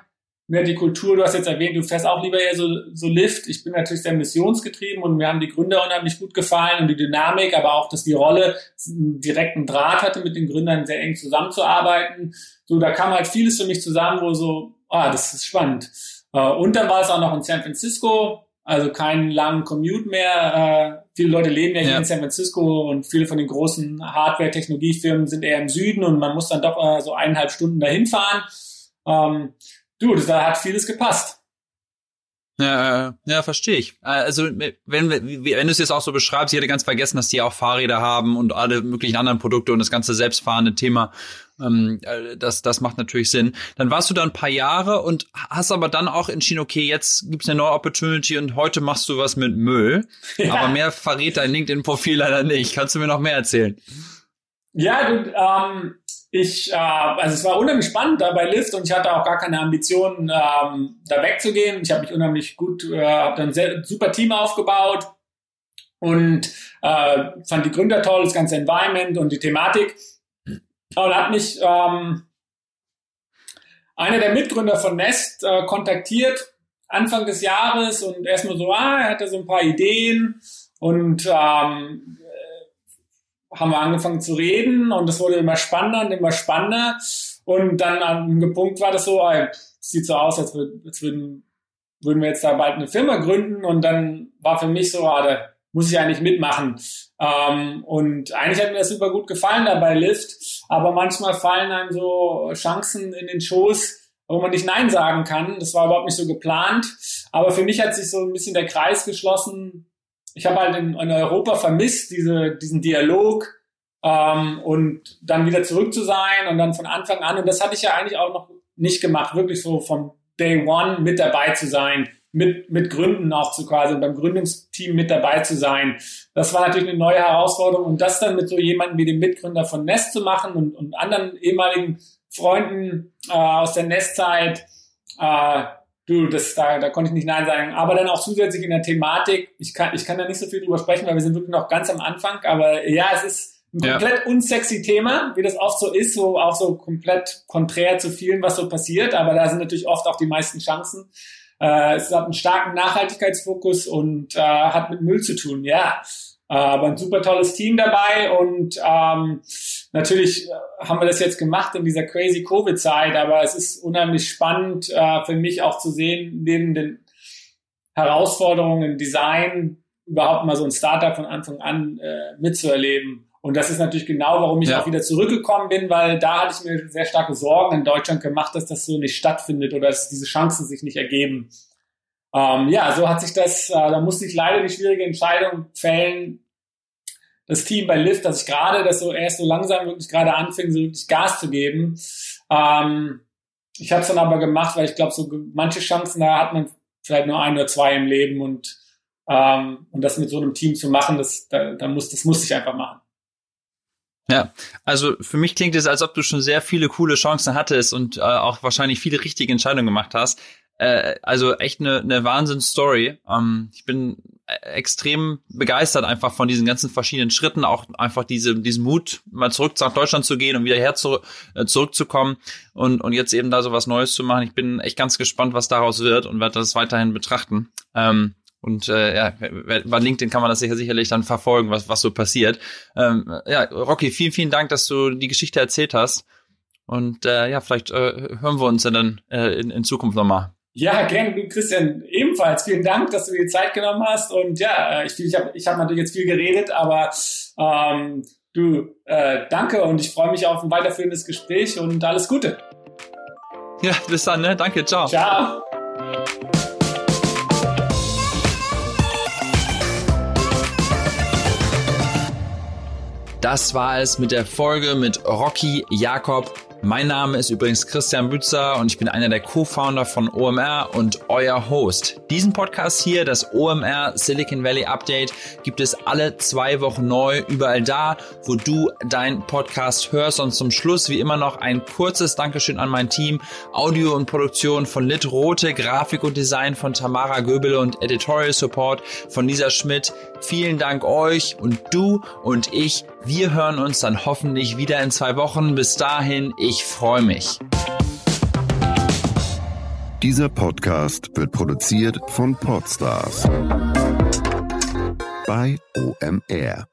mir die Kultur, du hast jetzt erwähnt, du fährst auch lieber eher so, so Lift. Ich bin natürlich sehr missionsgetrieben und mir haben die Gründer unheimlich gut gefallen und die Dynamik, aber auch, dass die Rolle einen direkten Draht hatte, mit den Gründern sehr eng zusammenzuarbeiten. So, da kam halt vieles für mich zusammen, wo so, ah, das ist spannend. Äh, und dann war es auch noch in San Francisco, also keinen langen Commute mehr. Äh, viele Leute leben ja hier ja. in San Francisco und viele von den großen Hardware-Technologiefirmen sind eher im Süden und man muss dann doch äh, so eineinhalb Stunden dahin fahren. Ähm, du, da hat vieles gepasst. Ja, ja, verstehe ich. Also wenn, wenn du es jetzt auch so beschreibst, ich hätte ganz vergessen, dass die auch Fahrräder haben und alle möglichen anderen Produkte und das ganze selbstfahrende Thema. Ähm, äh, das, das macht natürlich Sinn. Dann warst du da ein paar Jahre und hast aber dann auch entschieden, okay, jetzt gibt's eine neue Opportunity und heute machst du was mit Müll. *laughs* Ja. Aber mehr verrät dein LinkedIn-Profil leider nicht. Kannst du mir noch mehr erzählen? Ja, du, ähm, ich, äh, also es war unheimlich spannend da bei Lyft und ich hatte auch gar keine Ambitionen, ähm, da wegzugehen. Ich habe mich unheimlich gut, äh, habe dann ein sehr, super Team aufgebaut und äh, fand die Gründer toll, das ganze Environment und die Thematik. Und hat mich ähm, einer der Mitgründer von Nest äh, kontaktiert Anfang des Jahres und erstmal so, ah, er hatte so ein paar Ideen und ähm, haben wir angefangen zu reden und es wurde immer spannender und immer spannender. Und dann an einem Punkt war das so, ey, sieht so aus, als, würd, als würden, würden wir jetzt da bald eine Firma gründen. Und dann war für mich so, ah, da muss ich eigentlich mitmachen. Ähm, und eigentlich hat mir das super gut gefallen da bei Lyft. Aber manchmal fallen einem so Chancen in den Schoß, wo man nicht Nein sagen kann. Das war überhaupt nicht so geplant. Aber für mich hat sich so ein bisschen der Kreis geschlossen ich habe halt in, in, Europa vermisst, diese, diesen Dialog ähm, und dann wieder zurück zu sein und dann von Anfang an, und das hatte ich ja eigentlich auch noch nicht gemacht, wirklich so vom Day One mit dabei zu sein, mit, mit Gründen auch zu quasi, beim Gründungsteam mit dabei zu sein. Das war natürlich eine neue Herausforderung und das dann mit so jemandem wie dem Mitgründer von Nest zu machen und, und anderen ehemaligen Freunden äh, aus der Nestzeit, äh, du, das, da, da konnte ich nicht Nein sagen. Aber dann auch zusätzlich in der Thematik, ich kann, ich kann da nicht so viel drüber sprechen, weil wir sind wirklich noch ganz am Anfang, aber ja, es ist ein komplett ja. unsexy Thema, wie das oft so ist, so auch so komplett konträr zu vielen, was so passiert, aber da sind natürlich oft auch die meisten Chancen. Äh, es hat einen starken Nachhaltigkeitsfokus und äh, hat mit Müll zu tun, ja. Aber ein super tolles Team dabei und ähm, natürlich äh, haben wir das jetzt gemacht in dieser crazy Covid-Zeit, aber es ist unheimlich spannend äh, für mich auch zu sehen, neben den Herausforderungen im Design überhaupt mal so ein Startup von Anfang an äh, mitzuerleben. Und das ist natürlich genau, warum ich ja. auch wieder zurückgekommen bin, weil da hatte ich mir sehr starke Sorgen in Deutschland gemacht, dass das so nicht stattfindet oder dass diese Chancen sich nicht ergeben. Ähm, ja, so hat sich das, äh, da musste ich leider die schwierige Entscheidung fällen, das Team bei Lyft, dass ich gerade das so erst so langsam wirklich gerade anfing, so wirklich Gas zu geben. Ähm, ich habe es dann aber gemacht, weil ich glaube, so manche Chancen, da hat man vielleicht nur ein oder zwei im Leben und ähm, und das mit so einem Team zu machen, das, da, da muss, das muss ich einfach machen. Ja, also für mich klingt es, als ob du schon sehr viele coole Chancen hattest und äh, auch wahrscheinlich viele richtige Entscheidungen gemacht hast. Äh, also echt eine, eine Wahnsinn-Story. Ähm, ich bin extrem begeistert einfach von diesen ganzen verschiedenen Schritten, auch einfach diese, diesen Mut, mal zurück nach Deutschland zu gehen und wieder her zu, äh, zurückzukommen und, und jetzt eben da so was Neues zu machen. Ich bin echt ganz gespannt, was daraus wird und werde das weiterhin betrachten. Ähm, und äh, ja, bei LinkedIn kann man das sicher sicherlich dann verfolgen, was, was so passiert. Ähm, ja, Rocky, vielen, vielen Dank, dass du die Geschichte erzählt hast. Und äh, ja, vielleicht äh, hören wir uns dann äh, in, in Zukunft nochmal. Ja, gern, du Christian, ebenfalls. Vielen Dank, dass du dir die Zeit genommen hast. Und ja, ich, ich habe ich hab natürlich jetzt viel geredet, aber ähm, du, äh, danke und ich freue mich auf ein weiterführendes Gespräch und alles Gute. Ja, bis dann, ne? Danke, ciao. Ciao. Das war es mit der Folge mit Rocky Jakob mein Name ist übrigens Christian Bützer und ich bin einer der Co-Founder von OMR und euer Host. Diesen Podcast hier, das OMR Silicon Valley Update, gibt es alle zwei Wochen neu, überall da, wo du dein Podcast hörst. Und zum Schluss wie immer noch ein kurzes Dankeschön an mein Team. Audio und Produktion von Lit Rote, Grafik und Design von Tamara Göbele und Editorial Support von Lisa Schmidt. Vielen Dank euch und du und ich. Wir hören uns dann hoffentlich wieder in zwei Wochen. Bis dahin, ich freue mich. Dieser Podcast wird produziert von Podstars bei OMR.